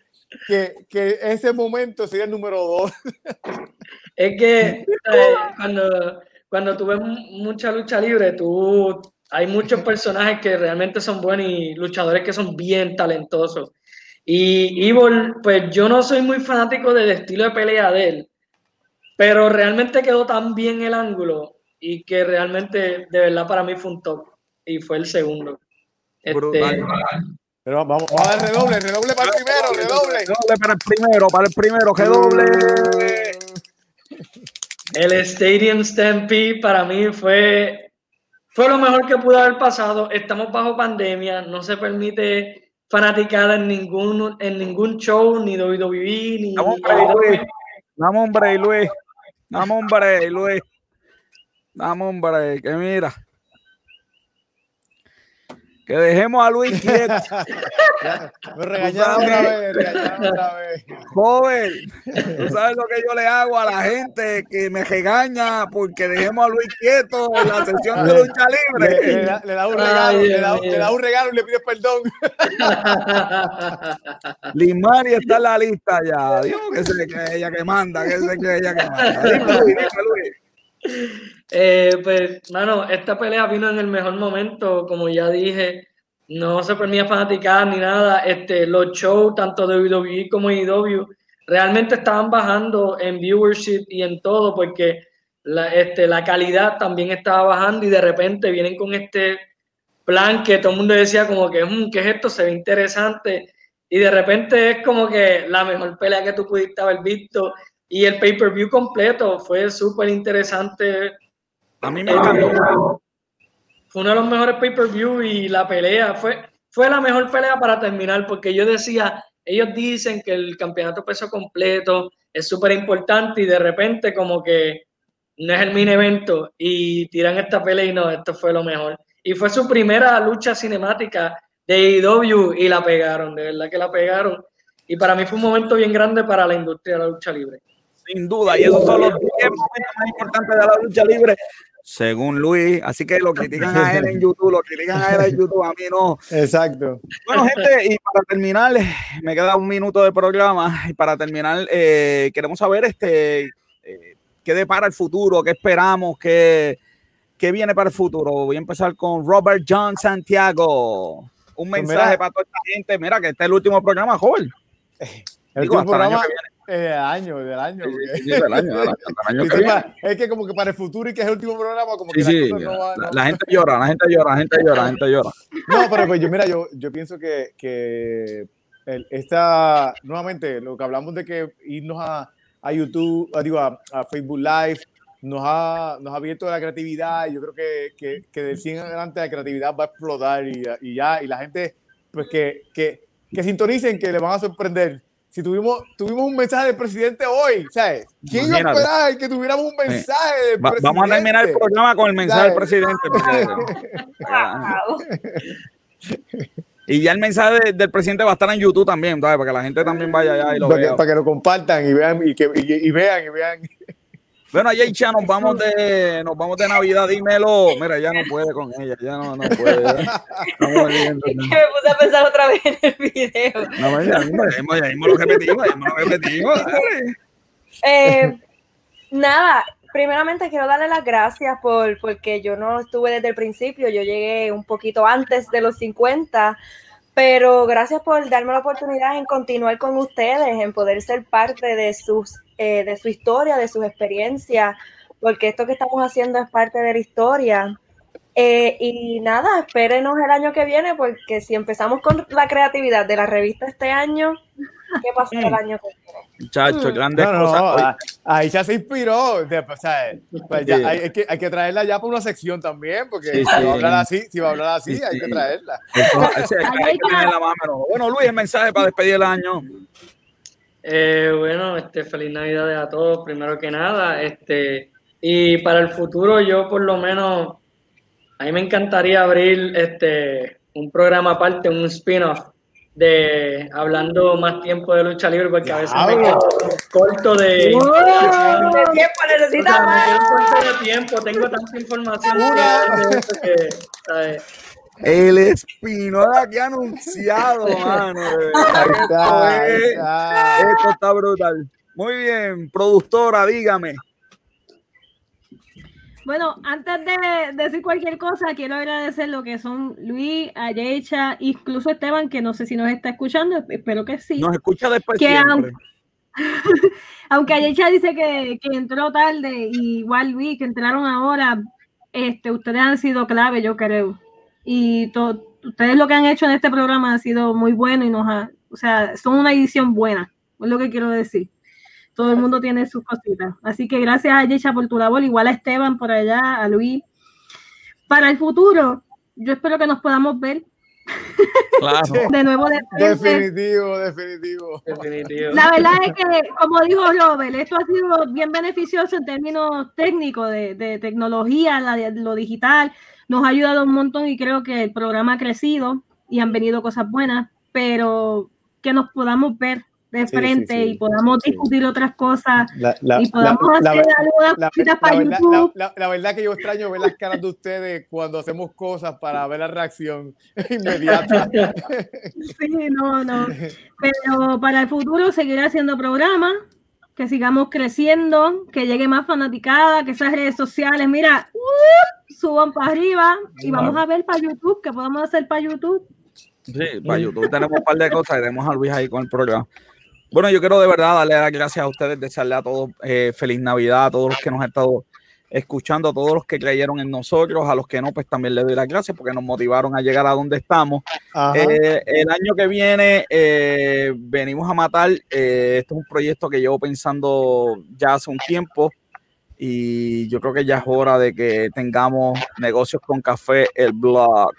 que, que ese momento sería el número dos. Es que eh, cuando, cuando tú ves mucha lucha libre, tú, hay muchos personajes que realmente son buenos y luchadores que son bien talentosos. Y Evil, pues yo no soy muy fanático del estilo de pelea de él, pero realmente quedó tan bien el ángulo y que realmente de verdad para mí fue un top y fue el segundo. Este, pero vamos, vamos a dar redoble, redoble para el primero, redoble. Redoble para el primero, para el primero, redoble. El Stadium Stampede para mí fue, fue lo mejor que pudo haber pasado. Estamos bajo pandemia, no se permite fanaticada en ningún, en ningún show, ni WWE, ni. Vamos, hombre, Vamos, hombre, Luis. Vamos, hombre, Luis. Vamos, hombre, que mira. Que dejemos a Luis quieto. Me regañaron otra vez, regañaron otra vez. Joven, tú sabes lo que yo le hago a la gente que me regaña porque dejemos a Luis quieto en la sesión de lucha libre. Le, le da, le da un regalo, Ay, le, da, Dios le da un regalo y le pides perdón. Limari está en la lista ya. Dios, que es ella que manda, que es ella que manda. Dime, Luis, dime, Luis. Eh, pues, mano, esta pelea vino en el mejor momento, como ya dije, no se permitía fanaticar ni nada. Este, los shows, tanto de WWE como IW, realmente estaban bajando en viewership y en todo, porque la, este, la calidad también estaba bajando y de repente vienen con este plan que todo el mundo decía como que, "Mm, ¿qué es esto? Se ve interesante. Y de repente es como que la mejor pelea que tú pudiste haber visto. Y el pay-per-view completo fue súper interesante. A mí me encantó. Fue uno de los mejores pay-per-view y la pelea fue, fue la mejor pelea para terminar porque yo decía, ellos dicen que el campeonato peso completo es súper importante y de repente como que no es el mini evento y tiran esta pelea y no, esto fue lo mejor. Y fue su primera lucha cinemática de AEW y la pegaron, de verdad que la pegaron. Y para mí fue un momento bien grande para la industria de la lucha libre. Sin duda, y esos son los 10 momentos más importantes de la lucha libre, según Luis. Así que lo critican a él en YouTube, lo critican a él en YouTube, a mí no. Exacto. Bueno, gente, y para terminar, me queda un minuto de programa. Y para terminar, eh, queremos saber este, eh, qué depara el futuro, qué esperamos, qué, qué viene para el futuro. Voy a empezar con Robert John Santiago. Un Pues mensaje mira- para toda esta gente. Mira, que este es el último programa, joven. El Digo, último hasta el año programa eh, del año, del año. porque- Sí, del año, del año, del año que encima, es que como que para el futuro y que es el último programa, como que sí, no la, no- la gente llora, la gente llora, la gente llora, la gente llora. No, pero pues yo, mira, yo, yo pienso que, que el- esta, nuevamente, lo que hablamos de que irnos a, a YouTube, a, digo, a, a Facebook Live, nos ha, nos ha abierto la creatividad y yo creo que, que, que del 100 en adelante la creatividad va a explotar y, y ya, y la gente, pues que, que, que sintonicen, que le van a sorprender. Si tuvimos, tuvimos un mensaje del presidente hoy, ¿sabes? ¿Quién iba a esperar que tuviéramos un mensaje del Va- presidente? vamos a terminar el programa con el mensaje del presidente. y ya el mensaje de- del presidente va a estar en YouTube también, ¿sabes? para que la gente también vaya allá y lo para, que, para que lo compartan y vean y, que, y, y vean y vean. Bueno, Yeisha, nos vamos de nos vamos de Navidad, dímelo. Mira, ya no puede con ella, ya no, no puede. Viendo. Que me puse a pensar otra vez en el video. No, ya mismo, ya mismo, ya mismo lo repetimos, ya mismo lo repetimos. Eh, nada, primeramente quiero darle las gracias por porque yo no estuve desde el principio, yo llegué un poquito antes de los 50, pero gracias por darme la oportunidad en continuar con ustedes, en poder ser parte de sus eh, de su historia, de sus experiencias, porque esto que estamos haciendo es parte de la historia. Eh, y nada, espérenos el año que viene, porque si empezamos con la creatividad de la revista este año, ¿qué pasó el año que viene? Muchachos, grandes No, no, cosas. no, ah, ahí ya se inspiró. de- o sea, pues ya Sí. hay, hay que, hay que traerla ya para una sección también, porque Sí, si, Va sí. a hablar así, si va a hablar así, Sí, hay que sí. traerla. Hay que- más menos. Bueno, Luis, el mensaje para despedir el año. Eh, bueno, este, feliz Navidad a todos, primero que nada. Este, y para el futuro, yo por lo menos, a mí me encantaría abrir este, un programa aparte, un spin-off, de hablando más tiempo de lucha libre, porque a veces me quedo corto de. De tiempo O necesita sea, me más. quedo corto de tiempo, tengo tanta información que, que, ¿sabes? El Espinola que ha anunciado, mano. Ahí está, ahí está. esto está brutal. Muy bien, productora, dígame. Bueno, antes de decir cualquier cosa, quiero agradecer lo que son Luis, Ayecha, incluso Esteban, que no sé si nos está escuchando, espero que sí. Nos escucha después Que siempre. Aunque Ayecha dice que, que entró tarde, y igual Luis, que entraron ahora, este, ustedes han sido clave, yo creo. Y to- ustedes lo que han hecho en este programa ha sido muy bueno y nos ha, o sea, son una edición buena, es lo que quiero decir. Todo el mundo tiene sus cositas. Así que gracias a Yecha por tu labor, igual a Esteban por allá, a Luis. Para el futuro, yo espero que nos podamos ver Claro. de nuevo de. Definitivo, definitivo. Definitivo. La verdad es que, como dijo Robert, esto ha sido bien beneficioso en términos técnicos de, de tecnología, la de- lo digital, nos ha ayudado un montón y creo que el programa ha crecido y han venido cosas buenas, pero que nos podamos ver de frente y podamos discutir otras cosas y podamos hacer algunas cositas para YouTube. La, verdad que yo extraño ver las caras de ustedes cuando hacemos cosas para ver la reacción inmediata. sí, no, no. Pero para el futuro seguiré haciendo programas, que sigamos creciendo, que llegue más fanaticada, que esas redes sociales, mira, uh, suban para arriba y vamos a ver para YouTube, que podemos hacer para YouTube. Sí, para YouTube tenemos un par de cosas y tenemos a Luis ahí con el programa. Bueno, yo quiero de verdad darle las gracias a ustedes, desearle a todos eh, feliz Navidad, a todos los que nos han estado escuchando, a todos los que creyeron en nosotros, a los que no, pues también les doy las gracias porque nos motivaron a llegar a donde estamos. Eh, el año que viene eh, venimos a matar, este es un proyecto que llevo pensando ya hace un tiempo y yo creo que ya es hora de que tengamos negocios con café, el blog.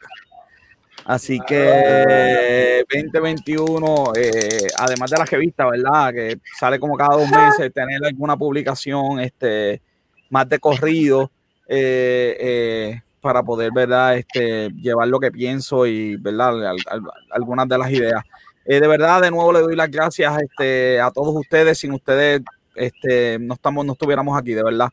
Así que 2021, eh, además de la revista, ¿verdad? Que sale como cada dos meses, tener alguna publicación este, más de corrido eh, eh, para poder, ¿verdad? Este, llevar lo que pienso y, ¿verdad? algunas de las ideas. de verdad, de nuevo le doy las gracias este, a todos ustedes. Sin ustedes, este, no, estamos, no estuviéramos aquí, de verdad.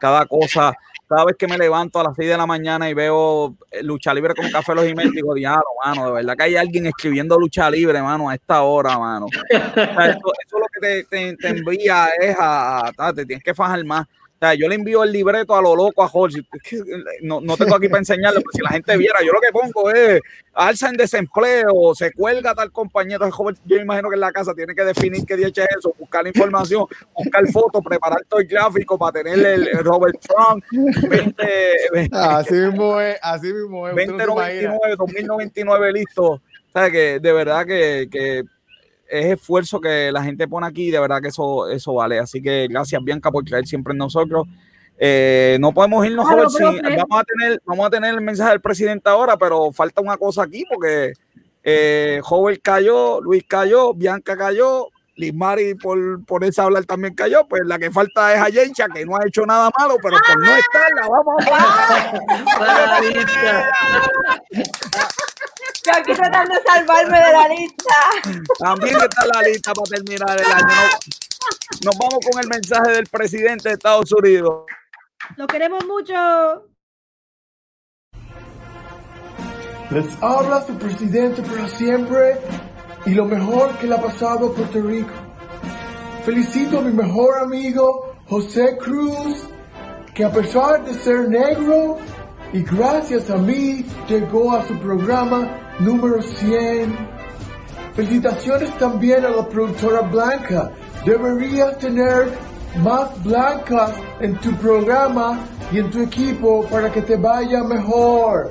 Cada cosa cada vez que me levanto a las 6 de la mañana y veo eh, lucha libre con café los emails, digo, diablo, mano, de verdad que hay alguien escribiendo lucha libre, mano, a esta hora, mano. eso, es lo que te, envía es a, te tienes que fajar más. O sea, yo le envío el libreto a lo loco a Jorge. no, no tengo aquí para enseñarle, pero si la gente viera, yo lo que pongo es alza en desempleo, se cuelga tal compañero. Yo imagino que en la casa tiene que definir qué día es eso, buscar información, buscar fotos, preparar todo el gráfico para tener el, Robert Trump 20, así mismo es, así mismo es. 2099, 2099 listo. O sea, que de verdad que, que es esfuerzo que la gente pone aquí, de verdad que eso, eso vale. Así que gracias, Bianca, por creer siempre en nosotros. Eh, no podemos irnos a ver si vamos a tener, vamos a tener el mensaje del presidente ahora, pero falta una cosa aquí porque eh, Joven cayó, Luis cayó, Bianca cayó, Liz Mari por ponerse a hablar también cayó, pues la que falta es a Yencha, que no ha hecho nada malo, pero por no estar la vamos a Yo aquí tratando de salvarme de la lista. También está la lista para terminar el año. Nos vamos con el mensaje del presidente de Estados Unidos. Lo queremos mucho. Les habla su presidente para siempre y lo mejor que le ha pasado a Puerto Rico. Felicito a mi mejor amigo José Cruz, que a pesar de ser negro y gracias a mí llegó a su programa número 100. Felicitaciones también a la productora Blanca. Deberías tener más blancas en tu programa y en tu equipo para que te vaya mejor.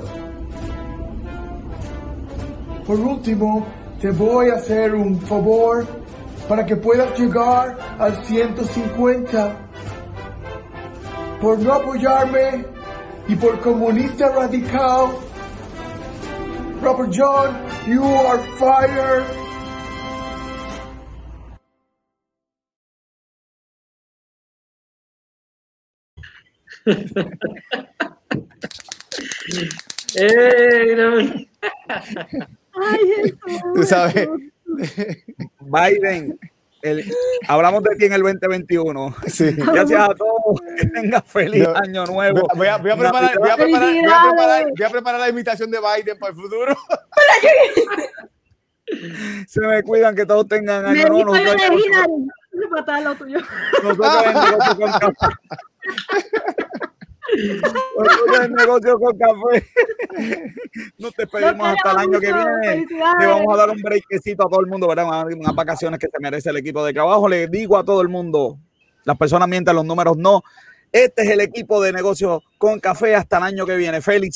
Por último, te voy a hacer un favor para que puedas llegar al 150. Por no apoyarme y por comunista radical, Robert John, you are fired. eh, Ay, Tú sabes. Biden, hablamos de ti en el 2021. Sí. Gracias a todos. Que tengan feliz año nuevo. Voy a, voy, a preparar, voy, a preparar, voy, a preparar, voy, a preparar, la invitación de Biden para el futuro. Se me cuidan que todos tengan año nuevo. Nosotros, nosotros con el negocio con café. Nos despedimos hasta el año que viene. Le vamos a dar un breakcito a todo el mundo, ¿verdad? Unas vacaciones que se merece el equipo de trabajo. Le digo a todo el mundo, las personas mienten, los números no. Este es el equipo de negocio con café hasta el año que viene. Félix.